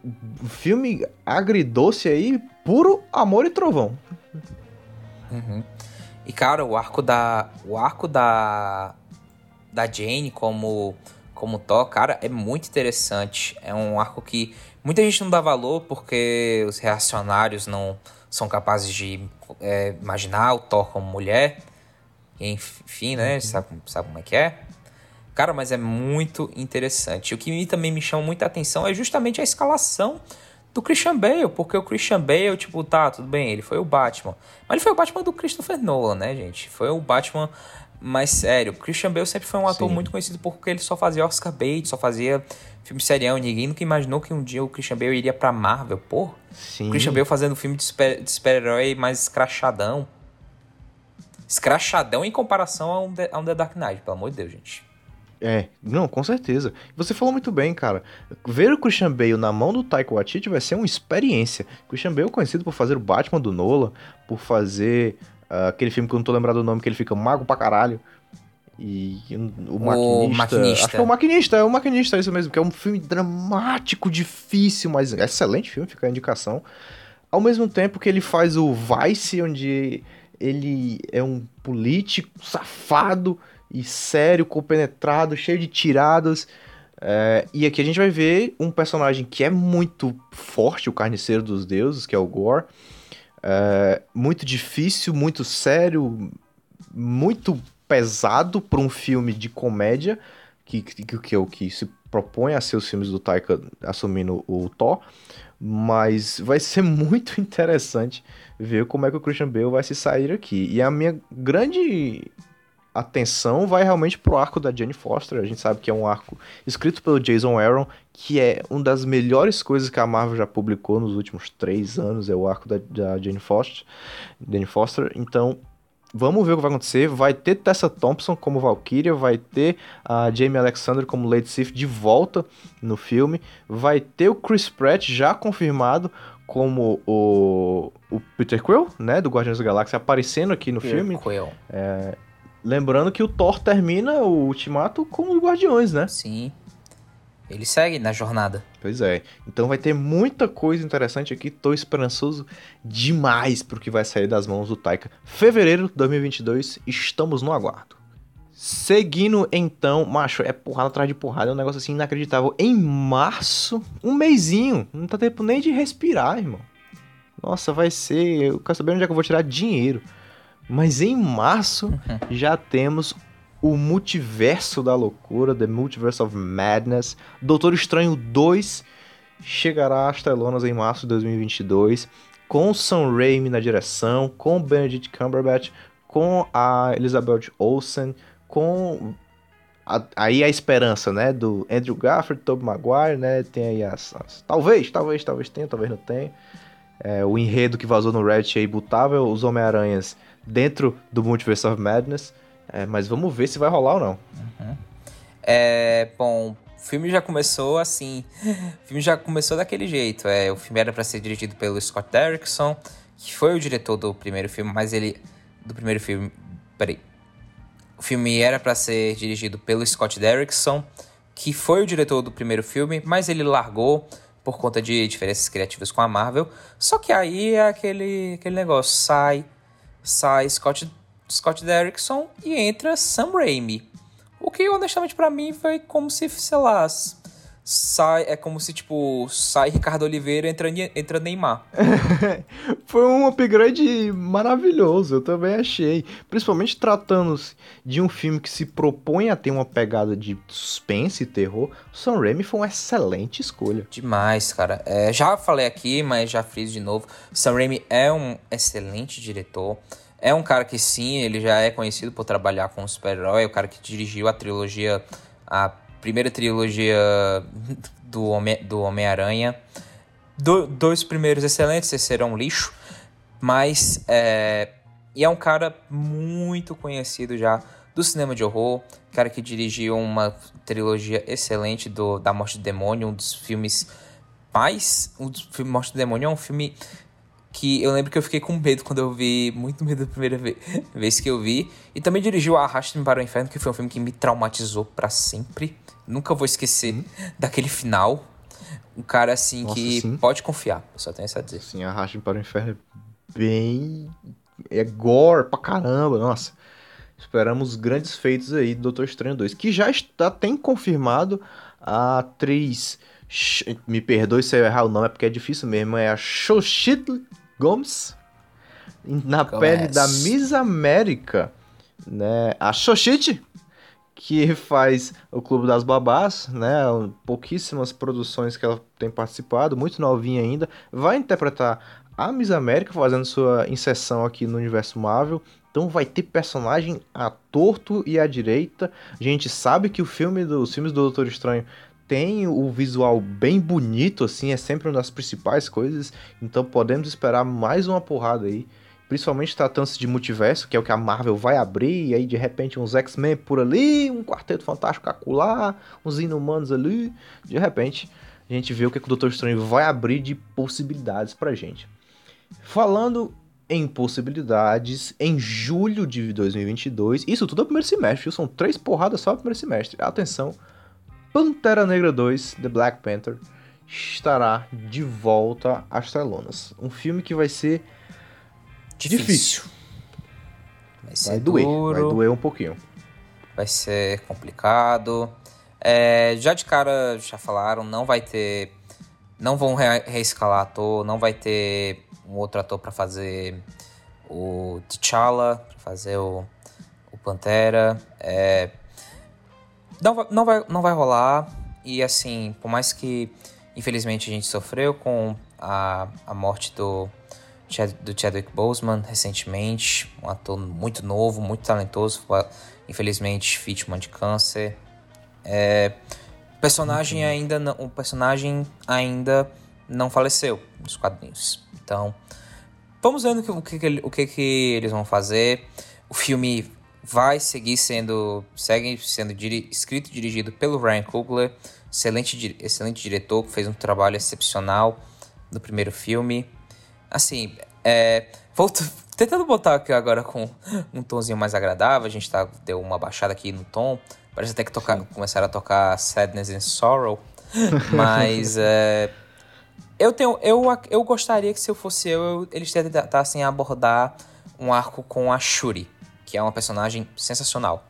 Speaker 3: um filme agridoce aí, puro amor e trovão.
Speaker 4: Uhum. E cara, o arco da o arco da da Jane como como Thor, cara, é muito interessante. É um arco que muita gente não dá valor porque os reacionários não são capazes de é, imaginar o Thor como mulher. Enfim, né? Uhum. Sabe, sabe como é que é? Cara, mas é muito interessante. O que também me chama muita atenção é justamente a escalação do Christian Bale, porque o Christian Bale, tipo, tá, tudo bem, ele foi o Batman. Mas ele foi o Batman do Christopher Nolan, né, gente? Foi o Batman mais sério. O Christian Bale sempre foi um ator Sim. muito conhecido porque ele só fazia Oscar bait, só fazia filme serião. Ninguém nunca imaginou que um dia o Christian Bale iria pra Marvel, pô. Sim. O Christian Bale fazendo filme de super-herói mais escrachadão. Escrachadão em comparação a um, The, a um The Dark Knight, pelo amor de Deus, gente.
Speaker 3: É, não, com certeza. Você falou muito bem, cara. Ver o Christian Bale na mão do Taika Waititi vai ser uma experiência. Christian Bale é conhecido por fazer o Batman do Nola, por fazer uh, aquele filme que eu não tô lembrado do nome, que ele fica mago pra caralho. E o, o maquinista, maquinista. Acho que é o maquinista, é o maquinista, é isso mesmo, que é um filme dramático, difícil, mas excelente filme, fica a indicação. Ao mesmo tempo que ele faz o Vice, onde ele é um político safado e sério, compenetrado, cheio de tiradas. É, e aqui a gente vai ver um personagem que é muito forte, o carniceiro dos deuses, que é o Gore. É, muito difícil, muito sério, muito pesado para um filme de comédia, que, que, que o que se propõe a ser os filmes do Taika assumindo o Thor. Mas vai ser muito interessante ver como é que o Christian Bale vai se sair aqui. E a minha grande atenção vai realmente pro arco da Jane Foster. A gente sabe que é um arco escrito pelo Jason Aaron, que é uma das melhores coisas que a Marvel já publicou nos últimos três anos, é o arco da, da Jane Foster. Jane Foster. Então, vamos ver o que vai acontecer. Vai ter Tessa Thompson como Valkyria, vai ter a Jamie Alexander como Lady Sif de volta no filme, vai ter o Chris Pratt já confirmado como o, o Peter Quill, né, do Guardiões da Galáxia, aparecendo aqui no Peter filme. Quill. É, Lembrando que o Thor termina o ultimato com os Guardiões, né?
Speaker 4: Sim. Ele segue na jornada.
Speaker 3: Pois é. Então vai ter muita coisa interessante aqui. Tô esperançoso demais pro que vai sair das mãos do Taika. Fevereiro de 2022, estamos no aguardo. Seguindo então, macho, é porrada atrás de porrada, é um negócio assim inacreditável. Em março, um mêsinho, não tá tempo nem de respirar, irmão. Nossa, vai ser. Eu quero saber onde é que eu vou tirar dinheiro. Mas em março uhum. já temos o Multiverso da Loucura, The Multiverse of Madness. Doutor Estranho 2 chegará às telonas em março de 2022, com Sam Raimi na direção, com Benedict Cumberbatch, com a Elizabeth Olsen, com a, aí a esperança, né, do Andrew Garfield, Tobey Maguire, né, tem aí as, as talvez, talvez, talvez tenha, talvez não tenha. É, o enredo que vazou no Reddit aí botável, os Homem-Aranhas dentro do Multiverse of Madness. É, mas vamos ver se vai rolar ou não.
Speaker 4: Uhum. É, bom, o filme já começou assim. O filme já começou daquele jeito. É, o filme era para ser dirigido pelo Scott Derrickson, que foi o diretor do primeiro filme, mas ele. Do primeiro filme. Peraí. O filme era para ser dirigido pelo Scott Derrickson, que foi o diretor do primeiro filme, mas ele largou por conta de diferenças criativas com a Marvel. Só que aí é aquele, aquele negócio, sai sai Scott, Scott Derrickson e entra Sam Raimi. O que honestamente para mim foi como se, sei lá, sai, é como se tipo, sai Ricardo Oliveira e entra, entra Neymar.
Speaker 3: foi um upgrade maravilhoso, eu também achei. Principalmente tratando-se de um filme que se propõe a ter uma pegada de suspense e terror, Sam Raimi foi uma excelente escolha.
Speaker 4: Demais, cara. É, já falei aqui, mas já fiz de novo. Sam Raimi é um excelente diretor. É um cara que sim, ele já é conhecido por trabalhar com super-herói, o cara que dirigiu a trilogia, a primeira trilogia do Homem-Aranha. Do Homem -Aranha. Do, dois primeiros excelentes, terceiro é um lixo, mas é, e é um cara muito conhecido já do cinema de horror, cara que dirigiu uma trilogia excelente do da Morte do Demônio, um dos filmes mais, o filme Morte do Demônio é um filme que eu lembro que eu fiquei com medo quando eu vi, muito medo da primeira vez, vez que eu vi. E também dirigiu Arraste-me para o Inferno, que foi um filme que me traumatizou para sempre. Nunca vou esquecer uhum. daquele final. Um cara assim Nossa, que sim. pode confiar, eu só tenho isso a dizer.
Speaker 3: Sim, Arraste-me para o Inferno é bem. É gore pra caramba, nossa. Esperamos grandes feitos aí do Doutor Estranho 2, que já está tem confirmado a atriz. Me perdoe se eu errar o nome, é porque é difícil mesmo. É a Xochitl Gomes. Na pele da Miss América. Né? A Xochitl, que faz o Clube das Babás, né? Pouquíssimas produções que ela tem participado, muito novinha ainda. Vai interpretar a Miss América, fazendo sua inserção aqui no universo Marvel. Então vai ter personagem a torto e à direita. A gente sabe que o filme do, os filmes do Doutor Estranho tem o visual bem bonito, assim, é sempre uma das principais coisas. Então podemos esperar mais uma porrada aí. Principalmente tratando-se de multiverso, que é o que a Marvel vai abrir, e aí de repente uns X-Men por ali, um Quarteto Fantástico acolá, uns Inumanos ali. De repente, a gente vê o que, que o Doutor Estranho vai abrir de possibilidades pra gente. Falando em possibilidades em julho de 2022. Isso tudo é o primeiro semestre? São três porradas só no primeiro semestre. Atenção, Pantera Negra 2, The Black Panther, estará de volta às telonas. Um filme que vai ser difícil. difícil.
Speaker 4: Vai ser vai doer, duro,
Speaker 3: vai doer um pouquinho.
Speaker 4: Vai ser complicado. É, já de cara, já falaram, não vai ter... Não vão re reescalar ator, não vai ter um outro ator para fazer o T'Challa, para fazer o, o Pantera. É, não, vai, não, vai, não vai rolar. E assim, por mais que infelizmente a gente sofreu com a, a morte do, do Chadwick Boseman recentemente, um ator muito novo, muito talentoso, infelizmente vítima de câncer. É, o personagem uhum. ainda não, o personagem ainda não faleceu nos quadrinhos. Então, vamos vendo o que, o que, o que, que eles vão fazer. O filme vai seguir sendo segue sendo diri, escrito e dirigido pelo Ryan Coogler, excelente excelente diretor que fez um trabalho excepcional no primeiro filme. Assim, é, volto, tentando botar aqui agora com um tomzinho mais agradável, a gente tá deu uma baixada aqui no tom, parece até que tocar, começaram a tocar Sadness and Sorrow, mas é, eu tenho. Eu, eu gostaria que se eu fosse eu, eles tentassem abordar um arco com a Shuri, que é uma personagem sensacional.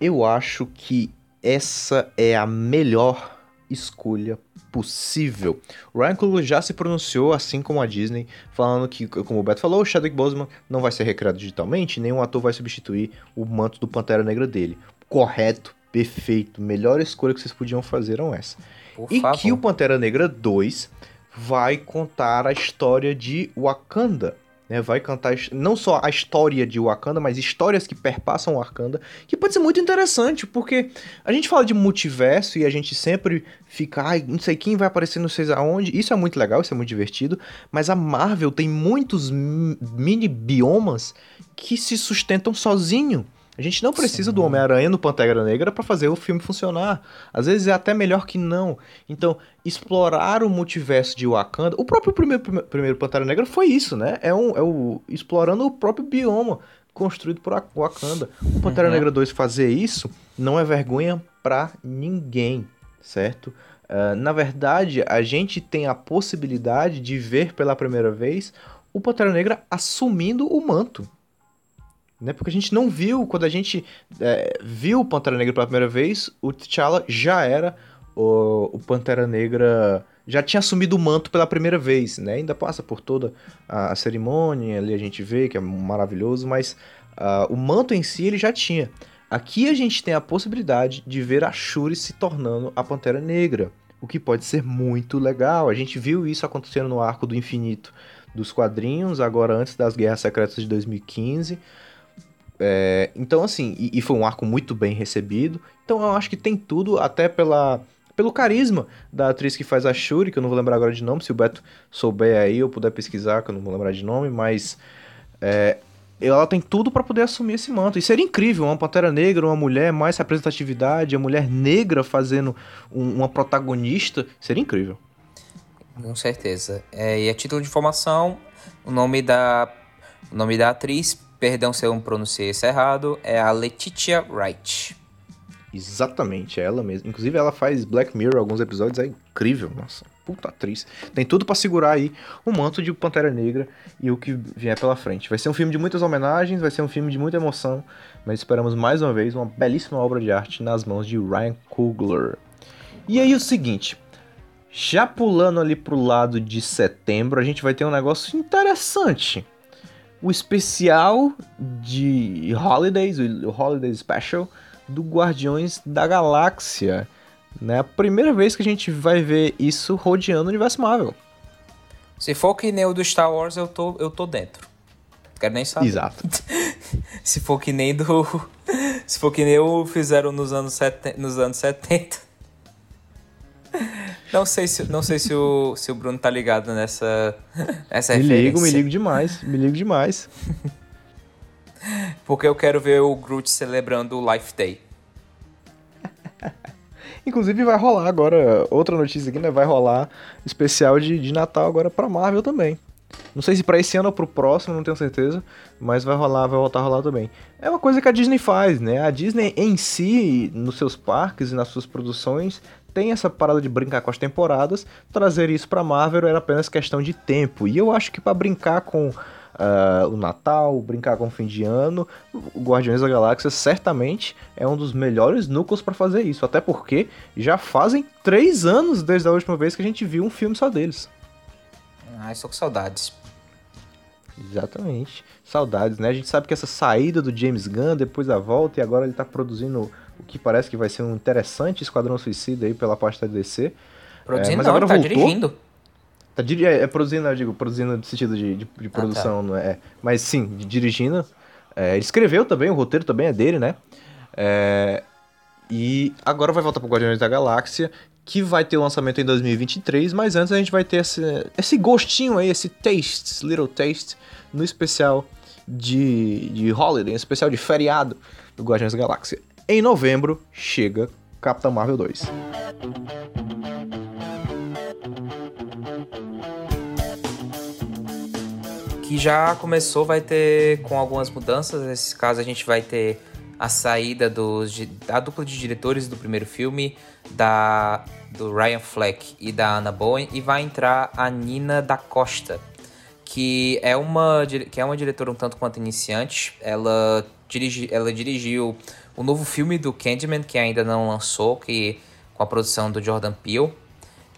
Speaker 3: Eu acho que essa é a melhor escolha possível. O Ryan Coogler já se pronunciou, assim como a Disney, falando que, como o Beto falou, o Chadwick Boseman não vai ser recriado digitalmente, nenhum ator vai substituir o manto do Pantera Negra dele. Correto, perfeito, melhor escolha que vocês podiam fazer eram essa. Por e favor. que o Pantera Negra 2 vai contar a história de Wakanda. Né? Vai cantar não só a história de Wakanda, mas histórias que perpassam Wakanda, que pode ser muito interessante, porque a gente fala de multiverso e a gente sempre fica, não sei quem vai aparecer, não sei aonde. Isso é muito legal, isso é muito divertido, mas a Marvel tem muitos mini biomas que se sustentam sozinho. A gente não precisa Sim. do Homem-Aranha no Pantera Negra para fazer o filme funcionar. Às vezes é até melhor que não. Então, explorar o multiverso de Wakanda. O próprio primeiro, primeiro Pantera Negra foi isso, né? É, um, é o explorando o próprio bioma construído por Wakanda. O Pantera uhum. Negra 2 fazer isso não é vergonha para ninguém, certo? Uh, na verdade, a gente tem a possibilidade de ver pela primeira vez o Pantera Negra assumindo o manto né? Porque a gente não viu, quando a gente é, viu o Pantera Negra pela primeira vez, o T'Challa já era o, o, Pantera Negra, já tinha assumido o manto pela primeira vez, né? Ainda passa por toda a, a cerimônia, ali a gente vê que é maravilhoso, mas uh, o manto em si ele já tinha. Aqui a gente tem a possibilidade de ver a Shuri se tornando a Pantera Negra, o que pode ser muito legal. A gente viu isso acontecendo no Arco do Infinito dos quadrinhos, agora antes das Guerras Secretas de 2015. É, então, assim, e, e, foi um arco muito bem recebido. Então, eu acho que tem tudo, até pela, pelo carisma da atriz que faz a Shuri, que eu não vou lembrar agora de nome, se o Beto souber aí ou puder pesquisar, que eu não vou lembrar de nome, mas é, ela tem tudo para poder assumir esse manto. E seria incrível, uma Pantera Negra, uma mulher, mais representatividade, a mulher negra fazendo um, uma protagonista, seria incrível.
Speaker 4: Com certeza. É, e a título de informação, o nome da, o nome da atriz, perdão se eu pronunciei isso errado, é a Letitia Wright.
Speaker 3: Exatamente, é ela mesma. Inclusive, ela faz Black Mirror alguns episódios, é incrível, nossa. Puta atriz. Tem tudo para segurar aí o manto de Pantera Negra e o que vier pela frente. Vai ser um filme de muitas homenagens, vai ser um filme de muita emoção, mas esperamos mais uma vez uma belíssima obra de arte nas mãos de Ryan Coogler. E aí o seguinte, já pulando ali pro lado de setembro, a gente vai ter um negócio interessante. O especial de Holidays, o Holiday Special do Guardiões da Galáxia. Né? A primeira vez que a gente vai ver isso rodeando o universo Marvel.
Speaker 4: Se for que nem o do Star Wars, eu tô, eu tô dentro. Não quero nem saber.
Speaker 3: Exato.
Speaker 4: Se for que nem do. Se for que nem o fizeram nos anos, seten... nos anos 70. Não sei se, não sei se, o, se o Bruno tá ligado nessa, nessa
Speaker 3: me
Speaker 4: referência.
Speaker 3: ligo, me ligo demais. Me ligo demais.
Speaker 4: Porque eu quero ver o Groot celebrando o Life Day.
Speaker 3: Inclusive vai rolar agora, outra notícia aqui, né? Vai rolar especial de, de Natal agora pra Marvel também. Não sei se para esse ano ou pro próximo, não tenho certeza, mas vai rolar, vai voltar a rolar também. É uma coisa que a Disney faz, né? A Disney em si, nos seus parques e nas suas produções, tem essa parada de brincar com as temporadas. Trazer isso pra Marvel era apenas questão de tempo. E eu acho que para brincar com uh, o Natal, brincar com o fim de ano, o Guardiões da Galáxia certamente é um dos melhores núcleos para fazer isso. Até porque já fazem três anos desde a última vez que a gente viu um filme só deles.
Speaker 4: Ai, estou com saudades.
Speaker 3: Exatamente. Saudades, né? A gente sabe que essa saída do James Gunn, depois da volta, e agora ele tá produzindo o que parece que vai ser um interessante Esquadrão Suicida aí pela parte da DC.
Speaker 4: Produzindo é, mas agora tá voltou. dirigindo.
Speaker 3: Tá diri é, é, produzindo, eu digo, produzindo no sentido de, de, de produção, ah, tá. não é? Mas sim, dirigindo. É, ele escreveu também, o roteiro também é dele, né? É, e agora vai voltar pro Guardiões da Galáxia, que vai ter o lançamento em 2023, mas antes a gente vai ter esse, esse gostinho aí, esse taste, little taste, no especial de, de Holiday, especial de feriado do Guardiões da Galáxia. Em novembro chega Capitão Marvel 2.
Speaker 4: que já começou, vai ter com algumas mudanças. Nesse caso, a gente vai ter a saída dos, da dupla de diretores do primeiro filme, da do Ryan Fleck e da Anna Bowen, e vai entrar a Nina da Costa, que é uma, que é uma diretora um tanto quanto iniciante. Ela, dirigi, ela dirigiu o novo filme do Candyman, que ainda não lançou, que com a produção do Jordan Peele.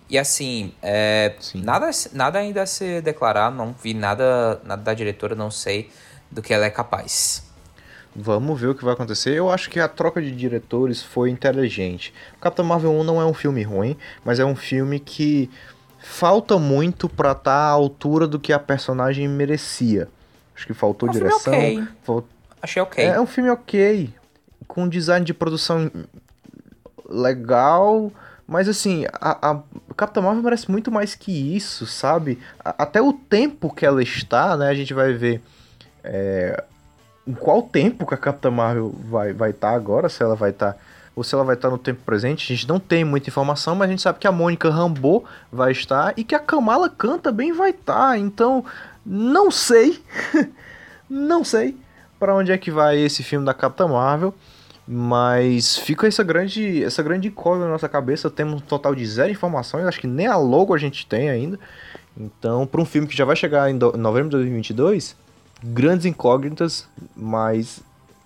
Speaker 4: E assim, é, nada, nada ainda a se declarar, não vi nada, nada da diretora, não sei do que ela é capaz.
Speaker 3: Vamos ver o que vai acontecer. Eu acho que a troca de diretores foi inteligente. Capitão Marvel 1 não é um filme ruim, mas é um filme que falta muito para estar tá à altura do que a personagem merecia. Acho que faltou é um direção.
Speaker 4: Okay.
Speaker 3: Falt...
Speaker 4: Achei ok.
Speaker 3: É um filme ok, com design de produção legal mas assim, a, a Capitã Marvel merece muito mais que isso, sabe? A, até o tempo que ela está, né? A gente vai ver é, em qual tempo que a Capitã Marvel vai estar vai tá agora, se ela vai estar. Tá, ou se ela vai estar tá no tempo presente, a gente não tem muita informação, mas a gente sabe que a Mônica Rambeau vai estar e que a Kamala Khan também vai estar. Tá. Então, não sei, não sei para onde é que vai esse filme da Capitã Marvel. Mas fica essa grande, essa grande incógnita na nossa cabeça. Temos um total de zero informações. Acho que nem a logo a gente tem ainda. Então, para um filme que já vai chegar em novembro de 2022, grandes incógnitas, mas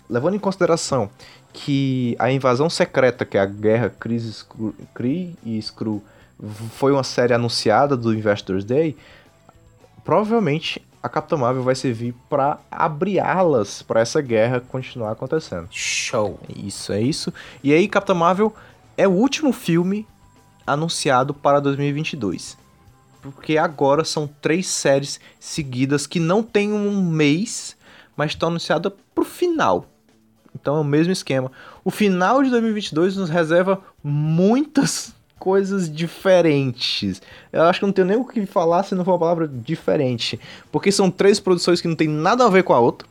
Speaker 3: levando em consideração que a invasão secreta, que é a guerra Kree e Skrull, foi uma série anunciada do Investors Day, provavelmente a Capitã Marvel vai servir para abrir alas para essa guerra continuar acontecendo.
Speaker 4: Show.
Speaker 3: Isso, é isso. E aí, Capitã Marvel é o último filme anunciado para 2022. Porque agora são três séries seguidas que não tem um mês, mas estão anunciadas pro final. Então é o mesmo esquema. O final de 2022 nos reserva muitas coisas diferentes. Eu acho que não tenho nem o que falar se não for uma palavra diferente. Porque são três produções que não tem nada a ver com a outra,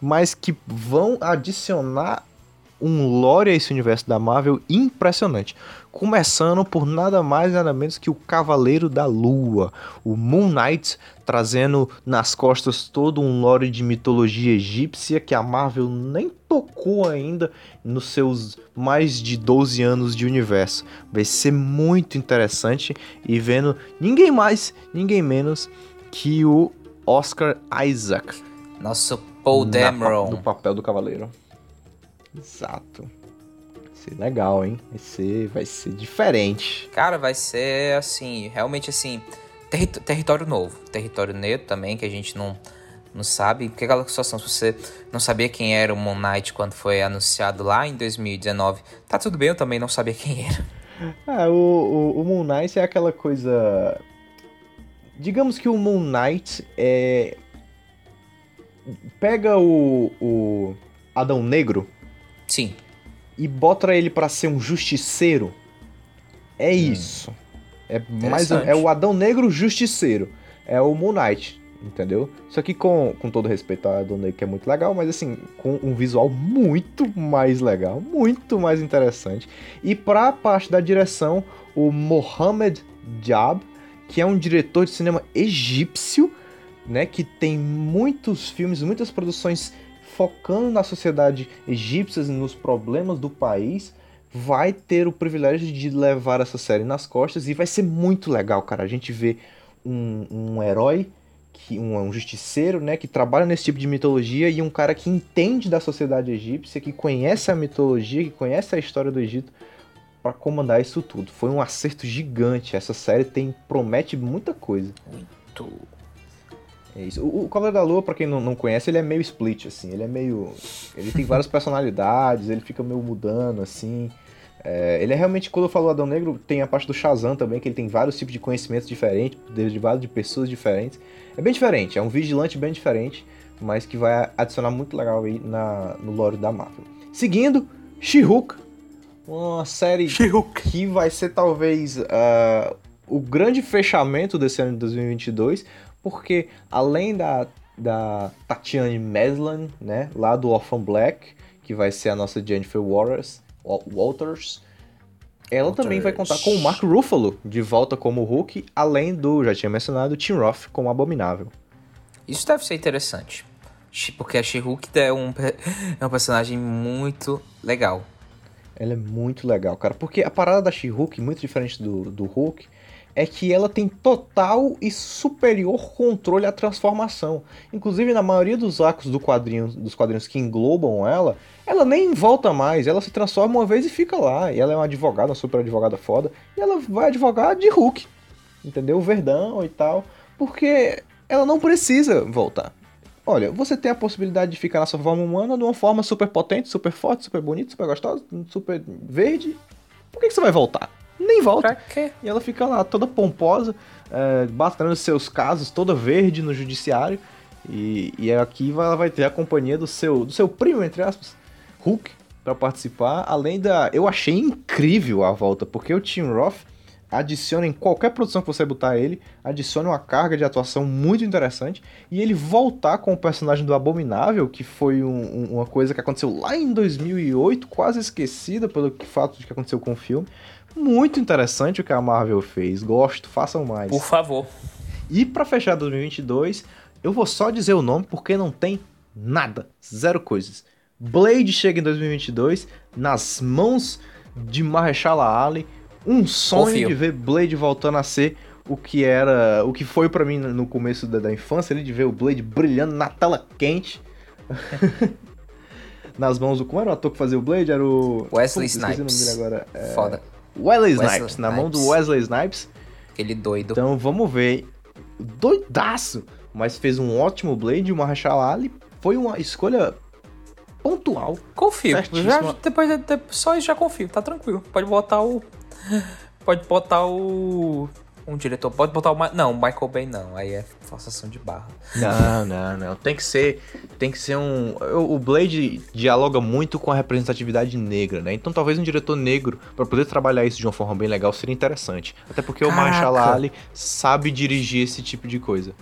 Speaker 3: mas que vão adicionar um lore a esse universo da Marvel impressionante. Começando por nada mais nada menos que o Cavaleiro da Lua, o Moon Knight, trazendo nas costas todo um lore de mitologia egípcia que a Marvel nem tocou ainda nos seus mais de 12 anos de universo. Vai ser muito interessante e vendo ninguém mais, ninguém menos que o Oscar Isaac.
Speaker 4: Nosso Paul Dameron.
Speaker 3: No papel do Cavaleiro. Exato. Ser legal, hein? Vai ser, vai ser diferente.
Speaker 4: Cara, vai ser assim, realmente assim, terri território novo. Território neto também, que a gente não, não sabe. Porque aquela situação, se você não sabia quem era o Moon Knight quando foi anunciado lá em 2019, tá tudo bem, eu também não sabia quem era.
Speaker 3: Ah, o, o, o Moon Knight é aquela coisa. Digamos que o Moon Knight é. Pega o, o Adão Negro
Speaker 4: Sim.
Speaker 3: E bota ele pra ser um justiceiro. É isso. É mais
Speaker 4: Interessante.
Speaker 3: é o Adão Negro justiceiro. É o Moon Knight, entendeu? Só que com, com todo respeito ao Adão Negro, que é muito legal, mas assim, com um visual muito mais legal, muito mais interessante. E pra parte da direção, o Mohamed Jab, que é um diretor de cinema egípcio, né, que tem muitos filmes, muitas produções focando na sociedade egípcia e nos problemas do país, vai ter o privilégio de levar essa série nas costas e vai ser muito legal, cara. A gente vê um, um herói, que, um, um justiceiro, né, que trabalha nesse tipo de mitologia e um cara que entende da sociedade egípcia, que conhece a mitologia, que conhece a história do Egito para comandar isso tudo. Foi um acerto gigante. Essa série tem promete muita coisa.
Speaker 4: Muito.
Speaker 3: É isso. O, o Cavaleiro da Lua, pra quem não, não conhece, ele é meio split, assim. Ele é meio. Ele tem várias personalidades, ele fica meio mudando, assim. É, ele é realmente, quando eu falo Adão Negro, tem a parte do Shazam também, que ele tem vários tipos de conhecimentos diferentes, derivados de pessoas diferentes. É bem diferente, é um vigilante bem diferente, mas que vai adicionar muito legal aí na, no lore da Marvel. Seguindo, She-Hulk, uma série que vai ser talvez ah, o grande fechamento desse ano de 2022, porque além da, da Tatiane Maslany, né, lá do Orphan Black, que vai ser a nossa Jennifer Waters, Wa- Walters, ela também vai contar com o Mark Ruffalo de volta como Hulk, além do, já tinha mencionado, Tim Roth como Abominável.
Speaker 4: Isso deve ser interessante. Porque a She-Hulk é um, é um personagem muito legal.
Speaker 3: Ela é muito legal, cara. Porque a parada da She-Hulk, muito diferente do, do Hulk, é que ela tem total e superior controle à transformação. Inclusive, na maioria dos arcos do quadrinho, dos quadrinhos que englobam ela, ela nem volta mais. Ela se transforma uma vez e fica lá. E ela é uma advogada, uma super advogada foda. E ela vai advogar de Hulk. Entendeu? Verdão e tal. Porque ela não precisa voltar. Olha, você tem a possibilidade de ficar na sua forma humana de uma forma super potente, super forte, super bonita, super gostosa, super verde. Por que, que você vai voltar? Nem volta.
Speaker 4: Pra quê?
Speaker 3: E ela fica lá toda pomposa, é, batendo seus casos, toda verde no judiciário. E, e aqui ela vai ter a companhia do seu, do seu primo, entre aspas, Hulk, pra participar. Além da. Eu achei incrível a volta, porque o Tim Roth adiciona em qualquer produção que você botar ele, adiciona uma carga de atuação muito interessante. E ele voltar com o personagem do Abominável, que foi um- um- uma coisa que aconteceu lá em 2008, quase esquecida pelo fato de que aconteceu com o filme. Muito interessante o que a Marvel fez. Gosto, façam mais.
Speaker 4: Por favor.
Speaker 3: E pra fechar 2022, eu vou só dizer o nome porque não tem nada, zero coisas. Blade chega em 2022 nas mãos de Mahershala Ali. Um sonho
Speaker 4: Confio.
Speaker 3: de ver Blade voltando a ser o que era, o que foi pra mim no começo da, da infância, de ver o Blade brilhando na tela quente. nas mãos do como era o ator que fazia o Blade? Era o
Speaker 4: Wesley
Speaker 3: Putz,
Speaker 4: Snipes.
Speaker 3: agora. É...
Speaker 4: Foda.
Speaker 3: Wesley
Speaker 4: Wesley
Speaker 3: Snipes, na mão do
Speaker 4: Snipes.
Speaker 3: Wesley Snipes.
Speaker 4: Aquele doido.
Speaker 3: Então vamos ver. Doidaço! Mas fez um ótimo Blade. O Mahershala Ali foi uma escolha pontual.
Speaker 4: Confio. Já, depois, de- de- só isso já confio. Tá tranquilo. Pode botar o. Pode botar o. Um diretor. Pode botar o. Ma- Não, o Michael Bay não. Aí é forçação de barra.
Speaker 3: Não, não, não. Tem que ser. Tem que ser um. O o Blade dialoga muito com a representatividade negra, né? Então talvez um diretor negro, pra poder trabalhar isso de uma forma bem legal, seria interessante. Até porque o
Speaker 4: Caraca.
Speaker 3: Mahershala Ali sabe dirigir esse tipo de coisa.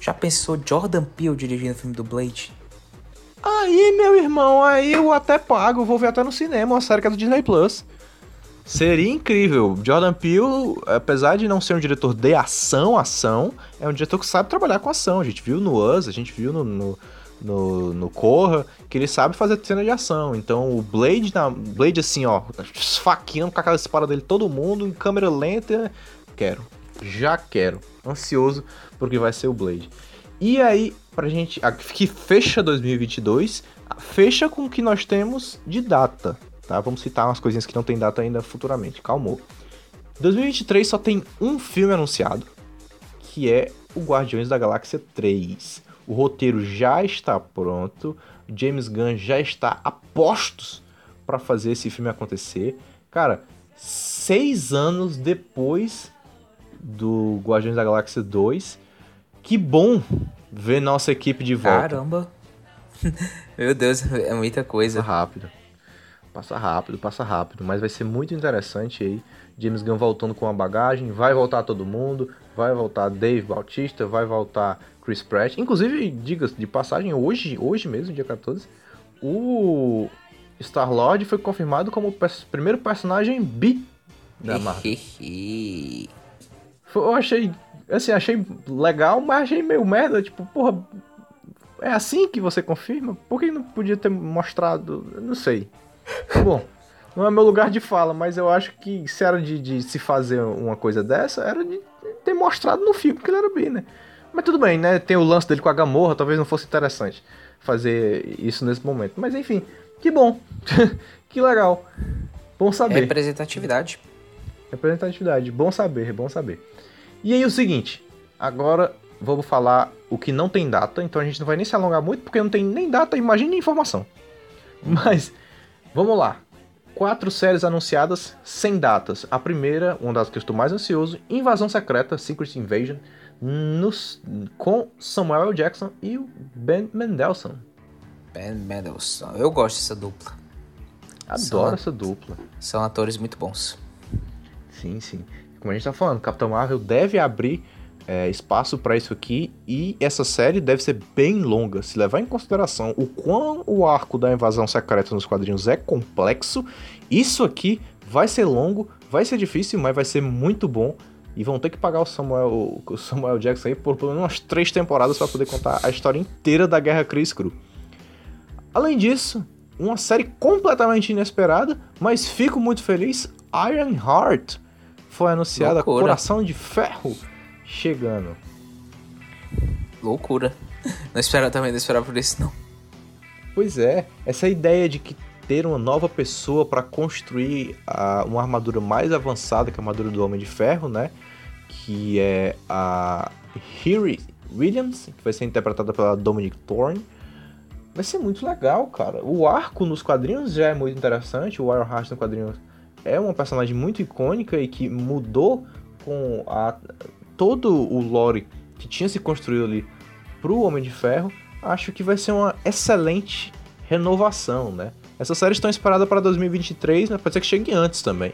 Speaker 4: Já pensou Jordan Peele dirigindo o filme do Blade?
Speaker 3: Aí, meu irmão, aí eu até pago, vou ver até no cinema uma série que é do Disney Plus. Seria incrível. Jordan Peele, apesar de não ser um diretor de ação, ação, é um diretor que sabe trabalhar com ação. A gente viu no Us, a gente viu no, no, no, no Corra, que ele sabe fazer cena de ação. Então o Blade, na, Blade assim, ó, esfaqueando com aquela espada dele todo mundo, em câmera lenta. Quero. Já quero. Ansioso porque vai ser o Blade. E aí, pra gente. Que fecha 2022, fecha com o que nós temos de data tá? Vamos citar umas coisinhas que não tem data ainda futuramente, calmou. 2023 só tem um filme anunciado, que é o Guardiões da Galáxia 3. O roteiro já está pronto, James Gunn já está a postos para fazer esse filme acontecer. Cara, seis anos depois do Guardiões da Galáxia 2, que bom ver nossa equipe de volta.
Speaker 4: Caramba! Meu Deus, é muita coisa.
Speaker 3: Rápido. Passa rápido, passa rápido, mas vai ser muito interessante aí. James Gunn voltando com a bagagem, vai voltar todo mundo, vai voltar Dave Bautista, vai voltar Chris Pratt. Inclusive, diga de passagem, hoje, hoje mesmo, dia 14, o Star-Lord foi confirmado como o primeiro personagem bi da Marvel. Eu achei, assim, achei legal, mas achei meio merda, tipo, porra, é assim que você confirma? Por que não podia ter mostrado? Não sei. Bom, não é meu lugar de fala, mas eu acho que se era de, de, se fazer uma coisa dessa, era de ter mostrado no filme que ele era bi, né? Mas tudo bem, né? Tem o lance dele com a Gamorra, talvez não fosse interessante fazer isso nesse momento. Mas enfim, que bom. que legal. Bom saber.
Speaker 4: Representatividade.
Speaker 3: Representatividade. Bom saber, bom saber. E aí o seguinte, agora vamos falar o que não tem data, então a gente não vai nem se alongar muito, porque não tem nem data, imagine nem informação. Mas Vamos lá. Quatro séries anunciadas sem datas. A primeira, uma das que eu estou mais ansioso, Invasão Secreta, Secret Invasion, nos, com Samuel Jackson e o Ben Mendelsohn.
Speaker 4: Ben Mendelsohn. Eu gosto dessa dupla.
Speaker 3: Adoro são, essa dupla.
Speaker 4: São atores muito bons.
Speaker 3: Sim, sim. Como a gente está falando, Capitão Marvel deve abrir é, espaço para isso aqui e essa série deve ser bem longa. Se levar em consideração o quão o arco da invasão secreta nos quadrinhos é complexo, isso aqui vai ser longo, vai ser difícil, mas vai ser muito bom. E vão ter que pagar o Samuel, o Samuel Jackson aí por pelo menos umas três temporadas para poder contar a história inteira da Guerra Chris Crew. Além disso, uma série completamente inesperada, mas fico muito feliz. Iron Heart foi anunciada Loucura. Coração de Ferro chegando.
Speaker 4: Loucura. Não esperava também, não esperava por isso não.
Speaker 3: Pois é, essa ideia de que ter uma nova pessoa para construir a, uma armadura mais avançada que a armadura do Homem de Ferro, né? Que é a Harry Williams, que vai ser interpretada pela Dominic Thorne. Vai ser muito legal, cara. O arco nos quadrinhos já é muito interessante. O Ironheart no quadrinho é uma personagem muito icônica e que mudou com a, todo o lore que tinha se construído ali pro Homem de Ferro, acho que vai ser uma excelente renovação, né? Essas séries estão esperadas para 2023, mas pode ser que chegue antes também.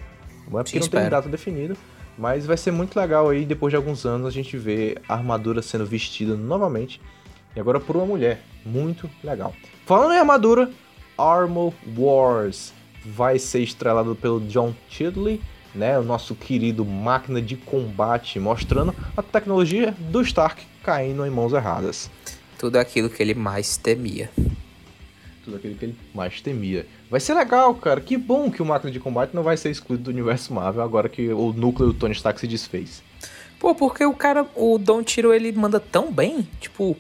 Speaker 3: Não é porque Sim, não tem data definida, mas vai ser muito legal aí, depois de alguns anos, a gente ver a armadura sendo vestida novamente, e agora por uma mulher. Muito legal. Falando em armadura, Armor Wars vai ser estrelado pelo John Chidley, né, o nosso querido máquina de combate, mostrando a tecnologia do Stark caindo em mãos erradas.
Speaker 4: Tudo aquilo que ele mais temia.
Speaker 3: Tudo aquilo que ele mais temia. Vai ser legal, cara. Que bom que o máquina de combate não vai ser excluído do universo Marvel agora que o núcleo do Tony Stark se desfez.
Speaker 4: Pô, porque o cara, o Don Tiro, ele manda tão bem. Tipo,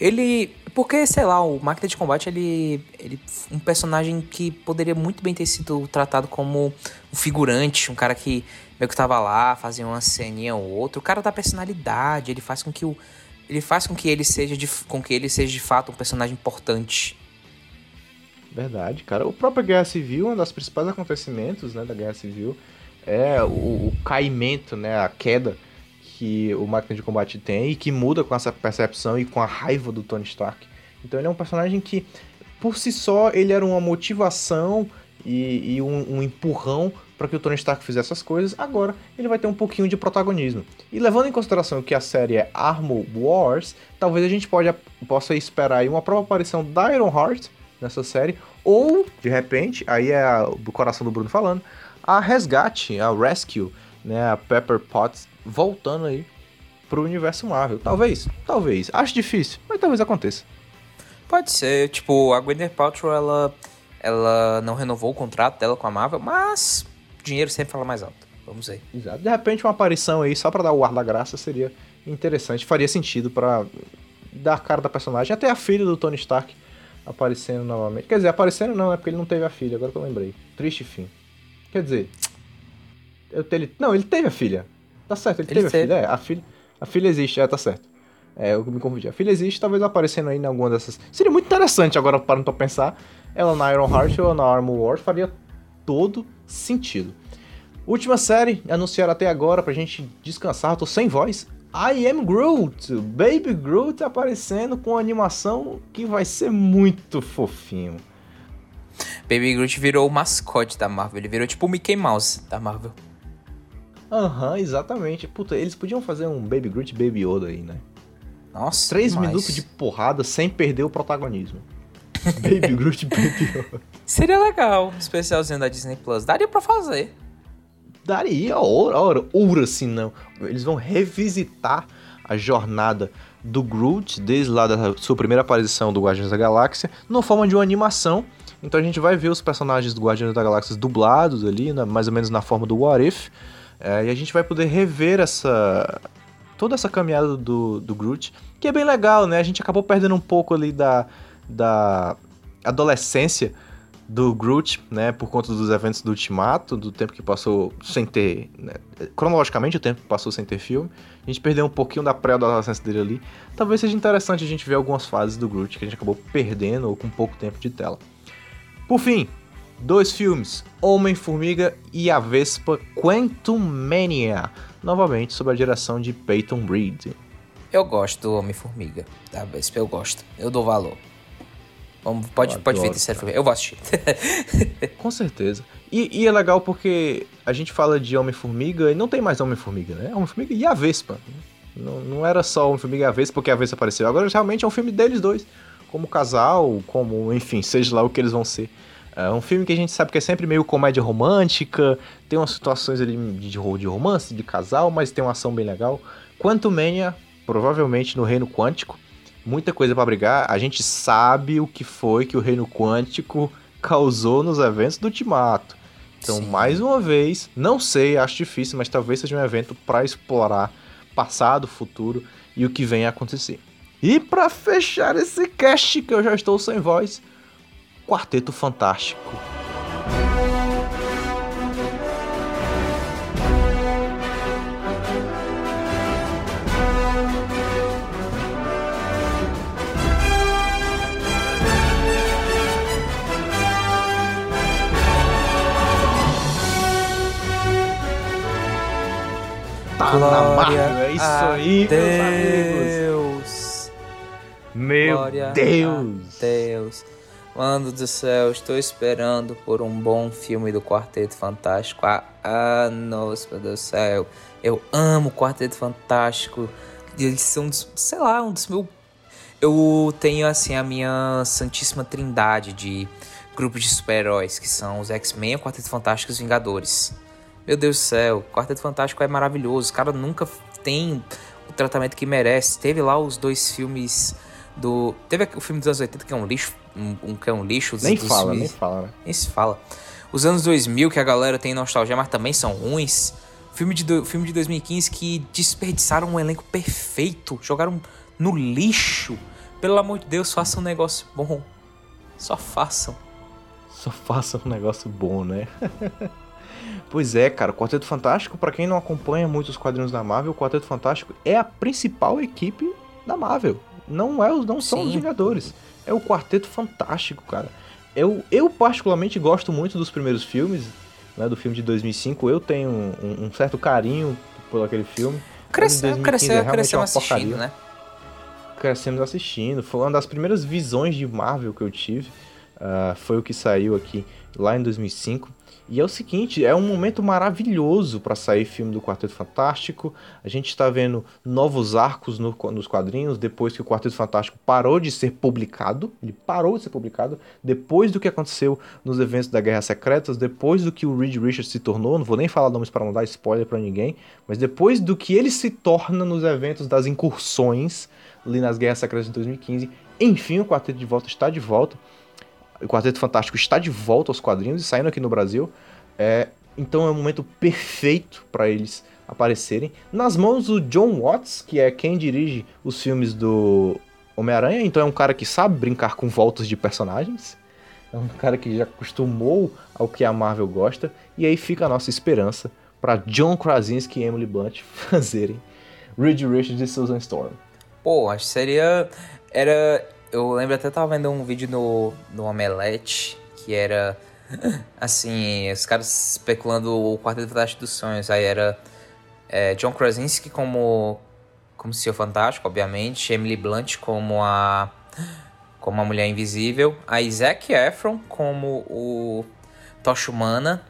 Speaker 4: ele. Porque, sei lá, o Máquina de Combate, ele. ele um personagem que poderia muito bem ter sido tratado como um figurante, um cara que meio que tava lá, fazia uma ceninha ou outra. O cara dá personalidade, ele faz com que o. Ele faz com que ele seja de, com que ele seja de fato um personagem importante.
Speaker 3: Verdade, cara. O próprio Guerra Civil, um dos principais acontecimentos né, da Guerra Civil, é o, o caimento, né, a queda que o máquina de combate tem e que muda com essa percepção e com a raiva do Tony Stark. Então ele é um personagem que, por si só, ele era uma motivação e, e um, um empurrão para que o Tony Stark fizesse as coisas, agora ele vai ter um pouquinho de protagonismo. E levando em consideração que a série é Armor Wars, talvez a gente pode, possa esperar uma própria aparição da Iron Heart nessa série, ou, de repente, aí é o coração do Bruno falando, a resgate, a rescue, né, a Pepper Potts voltando aí pro universo Marvel. Talvez, talvez. Acho difícil, mas talvez aconteça.
Speaker 4: Pode ser, tipo, a Gwyneth Paltrow, ela, ela não renovou o contrato dela com a Marvel, mas dinheiro sempre fala mais alto. Vamos ver.
Speaker 3: Exato. De repente uma aparição aí só para dar o ar da graça seria interessante, faria sentido para dar a cara da personagem, até a filha do Tony Stark aparecendo novamente. Quer dizer, aparecendo não, é porque ele não teve a filha, agora que eu lembrei. Triste fim. Quer dizer, eu, ele, não, ele teve a filha. Tá certo, ele, ele teve, teve, a filha. É, a filha, a filha existe, é, tá certo. É, eu me confundi. A filha existe, talvez aparecendo aí em alguma dessas. Seria muito interessante agora, parando pra pensar. Ela na Iron Heart ou na Armor Wars faria todo sentido. Última série, anunciaram até agora pra gente descansar, tô sem voz. I Am Groot, Baby Groot aparecendo com animação que vai ser muito fofinho.
Speaker 4: Baby Groot virou o mascote da Marvel, ele virou tipo o Mickey Mouse da Marvel.
Speaker 3: Aham, uhum, exatamente. Puta, eles podiam fazer um Baby Groot Baby Yoda aí, né?
Speaker 4: Nossa,
Speaker 3: Três minutos de porrada sem perder o protagonismo. Baby Groot Baby Yoda.
Speaker 4: Seria legal, especialzinho da Disney Plus. Daria pra fazer.
Speaker 3: Daria, ora, ora, ora se não. Eles vão revisitar a jornada do Groot, desde lá da sua primeira aparição do Guardiões da Galáxia, na forma de uma animação. Então a gente vai ver os personagens do Guardiões da Galáxia dublados ali, na, mais ou menos na forma do What If. É, e a gente vai poder rever essa. toda essa caminhada do, do Groot, que é bem legal, né? A gente acabou perdendo um pouco ali da, da adolescência do Groot, né, por conta dos eventos do Ultimato, do tempo que passou sem ter, né, cronologicamente o tempo que passou sem ter filme, a gente perdeu um pouquinho da pré-adolescência dele ali. Talvez seja interessante a gente ver algumas fases do Groot que a gente acabou perdendo ou com pouco tempo de tela. Por fim, dois filmes, Homem-Formiga e a Vespa Quantum Mania, novamente sob a direção de Peyton Reed.
Speaker 4: Eu gosto do Homem-Formiga, da Vespa, eu gosto, eu dou valor. Vamos, pode, pode ver terceiro filme. Eu vou assistir.
Speaker 3: Com certeza. E, e, é legal porque a gente fala de Homem-Formiga e não tem mais Homem-Formiga, né? Homem-Formiga e a Vespa. Não, não era só Homem-Formiga e a Vespa porque a Vespa apareceu. Agora realmente é um filme deles dois. Como casal, como, enfim, seja lá o que eles vão ser. É um filme que a gente sabe que é sempre meio comédia romântica, tem umas situações ali de, de romance, de casal, mas tem uma ação bem legal. Quanto Mania, provavelmente no Reino Quântico, muita coisa para brigar. A gente sabe o que foi que o Reino Quântico causou nos eventos do Ultimato. Então, Sim. mais uma vez, não sei, acho difícil, mas talvez seja um evento para explorar passado, futuro e o que vem a acontecer. E para fechar esse cast que eu já estou sem voz, Quarteto Fantástico. tá Glória na Marvel. É isso aí,
Speaker 4: Deus.
Speaker 3: meus amigos. Meu
Speaker 4: Glória
Speaker 3: Deus.
Speaker 4: Deus. Mano do céu, estou esperando por um bom filme do Quarteto Fantástico há anos, meu Deus do céu. Eu amo o Quarteto Fantástico. Eles são, sei lá, um dos meus. Eu tenho, assim, a minha Santíssima Trindade de grupos de super-heróis, que são os X-Men, o Quarteto Fantástico e os Vingadores. Meu Deus do céu, Quarteto Fantástico é maravilhoso. Os caras nunca tem o tratamento que merece. Teve lá os dois filmes do. Teve o filme dos anos 80 que é um lixo. Um, um que é um lixo.
Speaker 3: Nem fala, filmes, nem fala, né?
Speaker 4: Nem se fala. Os anos 2000, que a galera tem nostalgia, mas também são ruins. Filme de, do, filme de 2015 que desperdiçaram um elenco perfeito. Jogaram no lixo. Pelo amor de Deus, façam um negócio bom. Só façam.
Speaker 3: Só façam um negócio bom, né? Pois é, cara, o Quarteto Fantástico, para quem não acompanha muito os quadrinhos da Marvel, o Quarteto Fantástico é a principal equipe da Marvel. Não é, não são Sim. os Vingadores. É o Quarteto Fantástico, cara. Eu, eu particularmente gosto muito dos primeiros filmes, né, do filme de 2005. Eu tenho um, um certo carinho por aquele filme.
Speaker 4: Cresceu, cresceu, é cresceu assistindo, né?
Speaker 3: Crescemos assistindo. Foi uma das primeiras visões de Marvel que eu tive. Uh, foi o que saiu aqui lá em 2005. E é o seguinte, é um momento maravilhoso para sair filme do Quarteto Fantástico. A gente está vendo novos arcos no, nos quadrinhos depois que o Quarteto Fantástico parou de ser publicado. Ele parou de ser publicado depois do que aconteceu nos eventos da Guerra Secretas, depois do que o Reed Richards se tornou. Não vou nem falar nomes para não dar spoiler para ninguém, mas depois do que ele se torna nos eventos das incursões ali nas Guerras Secretas de 2015. Enfim, o Quarteto de Volta está de volta o Quarteto Fantástico está de volta aos quadrinhos e saindo aqui no Brasil. É, então é um momento perfeito para eles aparecerem nas mãos do John Watts, que é quem dirige os filmes do Homem-Aranha. Então é um cara que sabe brincar com voltas de personagens. É um cara que já acostumou ao que a Marvel gosta. E aí fica a nossa esperança para John Krasinski e Emily Blunt fazerem Reed Richards e Susan Storm.
Speaker 4: Pô, acho que seria. Era eu lembro até tava vendo um vídeo no, no Omelete que era assim, os caras especulando o Quarteto Fantástico dos Sonhos. Aí era é, John Krasinski como como Senhor Fantástico, obviamente, Emily Blunt como a como a Mulher Invisível, a Zac Efron como o Tocha Humana.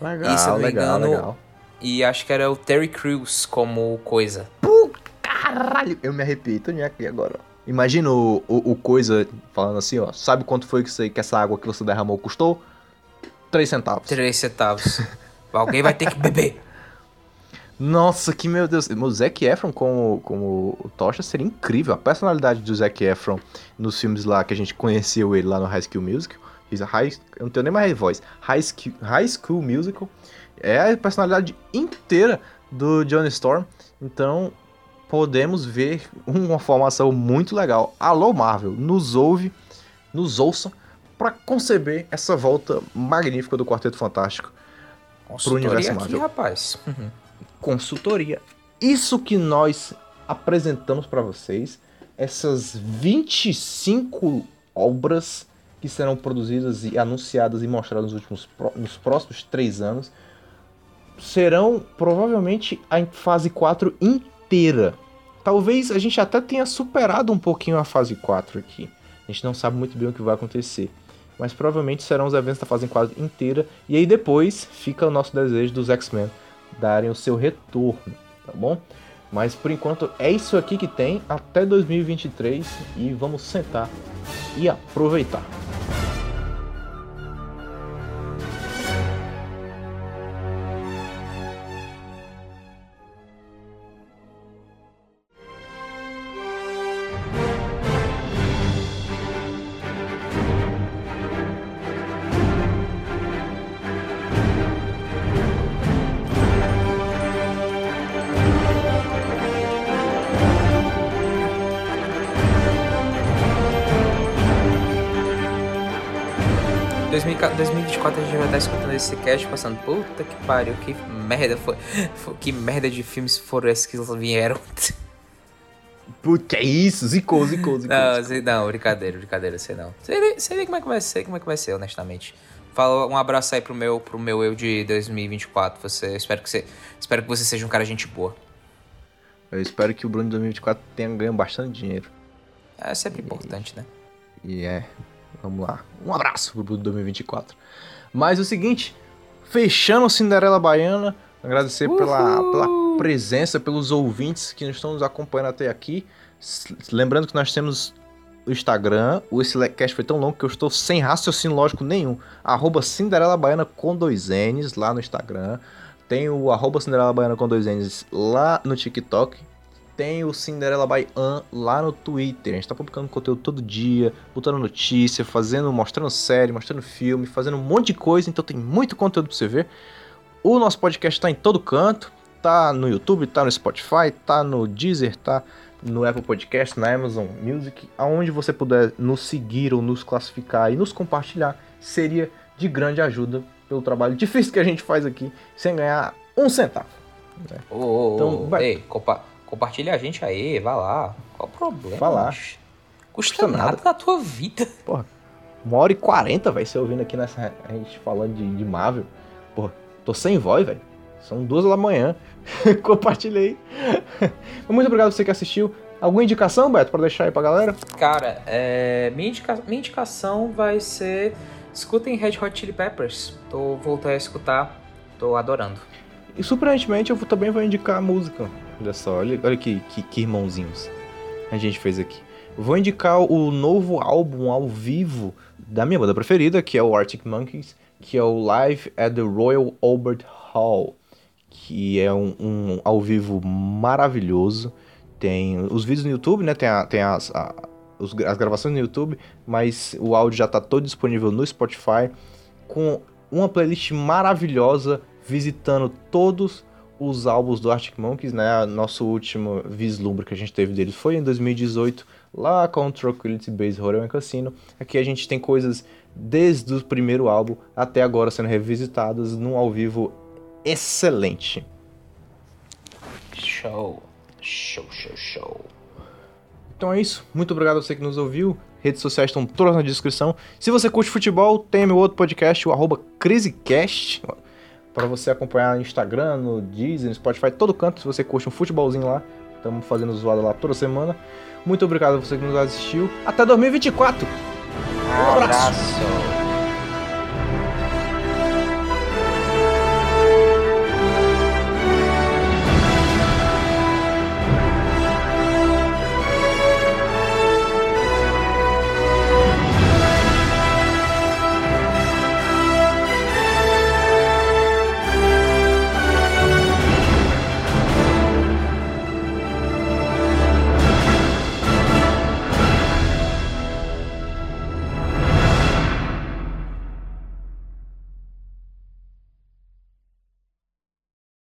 Speaker 3: Legal, e, se não me legal, engano, legal.
Speaker 4: E acho que era o Terry Crews como Coisa.
Speaker 3: Puta caralho, eu me arrepio, tô aqui agora. Imagina o, o, o, coisa falando assim, ó. Sabe quanto foi que, você, que essa água que você derramou custou? Três centavos.
Speaker 4: Três centavos. Alguém vai ter que beber.
Speaker 3: Nossa, que meu Deus. O Zac Efron como, como o Tocha seria incrível. A personalidade do Zac Efron nos filmes lá que a gente conheceu ele lá no High School Musical. High, eu não tenho nem mais voz. High School, High School Musical. É a personalidade inteira do Johnny Storm. Então, podemos ver uma formação muito legal. Alô Marvel, nos ouve, nos ouça para conceber essa volta magnífica do Quarteto Fantástico
Speaker 4: para o universo Marvel. Aqui, rapaz.
Speaker 3: Uhum. Consultoria. Isso que nós apresentamos para vocês, essas 25 obras que serão produzidas e anunciadas e mostradas nos últimos nos próximos três anos, serão provavelmente a fase 4 inteira inteira. Talvez a gente até tenha superado um pouquinho a fase 4 aqui. A gente não sabe muito bem o que vai acontecer. Mas provavelmente serão os eventos da fase 4 inteira. E aí depois fica o nosso desejo dos X-Men darem o seu retorno, tá bom? Mas por enquanto é isso aqui que tem até 2023 e vamos sentar e aproveitar.
Speaker 4: 2024 a gente vai estar escutando esse cast passando, puta que pariu, que merda foi, foi que merda de filmes foram esses que vieram.
Speaker 3: Puta, é isso? Zicou, zicou, zicou.
Speaker 4: Não, zicou. não, brincadeira, brincadeira, sei não. Sei, sei como é que vai ser, como é que vai ser, honestamente. Fala um abraço aí pro meu, pro meu eu de 2024. Você, espero que você, espero que você seja um cara gente boa.
Speaker 3: Eu espero que o Bruno de 2024 tenha ganho bastante dinheiro.
Speaker 4: É sempre e, importante, né?
Speaker 3: E é, Vamos lá. Um abraço pro Bruno 2024. Mas é o seguinte, fechando Cinderela Baiana, agradecer pela, pela presença, pelos ouvintes que estão nos acompanhando até aqui. Lembrando que nós temos o Instagram, o esse cast foi tão longo que eu estou sem raciocínio lógico nenhum. Arroba Cinderela Baiana com dois N's lá no Instagram. Tem o arroba Cinderela Baiana com dois N's lá no TikTok tem o Cinderella by An lá no Twitter. A gente tá publicando conteúdo todo dia, botando notícia, fazendo, mostrando série, mostrando filme, fazendo um monte de coisa, então tem muito conteúdo pra você ver. O nosso podcast tá em todo canto, tá no YouTube, tá no Spotify, tá no Deezer, tá no Apple Podcast, na Amazon Music, aonde você puder nos seguir ou nos classificar e nos compartilhar, seria de grande ajuda pelo trabalho difícil que a gente faz aqui, sem ganhar um centavo.
Speaker 4: Né? Oh, oh, então, vai... Ei, compa Compartilha a gente aí, vai lá. Qual o problema?
Speaker 3: Falar.
Speaker 4: Custa, Custa nada, nada na tua vida.
Speaker 3: Porra, uma hora e quarenta vai ser ouvindo aqui nessa. A gente falando de, de Marvel. Porra, tô sem voz, velho. São duas da manhã. Compartilhei. Muito obrigado você que assistiu. Alguma indicação, Beto, pra deixar aí pra galera?
Speaker 4: Cara, é, minha, indica- minha indicação vai ser. Escutem Red Hot Chili Peppers. Tô voltando a escutar, tô adorando.
Speaker 3: E surpreendentemente eu também vou indicar a música. Olha só, olha, olha que, que, que irmãozinhos a gente fez aqui. Vou indicar o novo álbum ao vivo da minha banda preferida, que é o Arctic Monkeys, que é o Live at the Royal Albert Hall, que é um, um ao vivo maravilhoso. Tem os vídeos no YouTube, né? Tem, a- tem as, a- os- as gravações no YouTube, mas o áudio já tá todo disponível no Spotify, com uma playlist maravilhosa, visitando todos os álbuns do Arctic Monkeys, né? Nosso último vislumbre que a gente teve deles foi em 2018, lá com o Tranquility Base Hotel and Casino. Aqui a gente tem coisas desde o primeiro álbum até agora sendo revisitadas num ao vivo excelente.
Speaker 4: Show. Show, show, show.
Speaker 3: Então é isso. Muito obrigado a você que nos ouviu. Redes sociais estão todas na descrição. Se você curte futebol, tem meu outro podcast, o arroba CriseCast, para você acompanhar no Instagram, no Deezer, no Spotify, todo canto. Se você curte um futebolzinho lá, estamos fazendo zoada lá toda semana. Muito obrigado a você que nos assistiu. Até 2024!
Speaker 4: Um abraço.